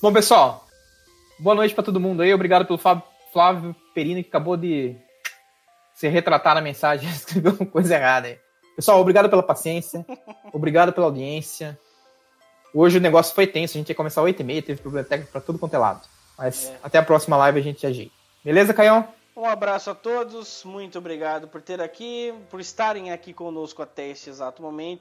Bom, pessoal, boa noite pra todo mundo aí. Obrigado pelo Fábio, Flávio Perini que acabou de se retratar na mensagem, escreveu uma coisa errada aí. Pessoal, obrigado pela paciência, obrigado pela audiência. Hoje o negócio foi tenso, a gente ia começar 8h30, teve problema técnico pra tudo quanto é lado. Mas É. até a próxima live a gente ajeita. Beleza, Caião? Um abraço a todos, muito obrigado por ter aqui, por estarem aqui conosco até este exato momento.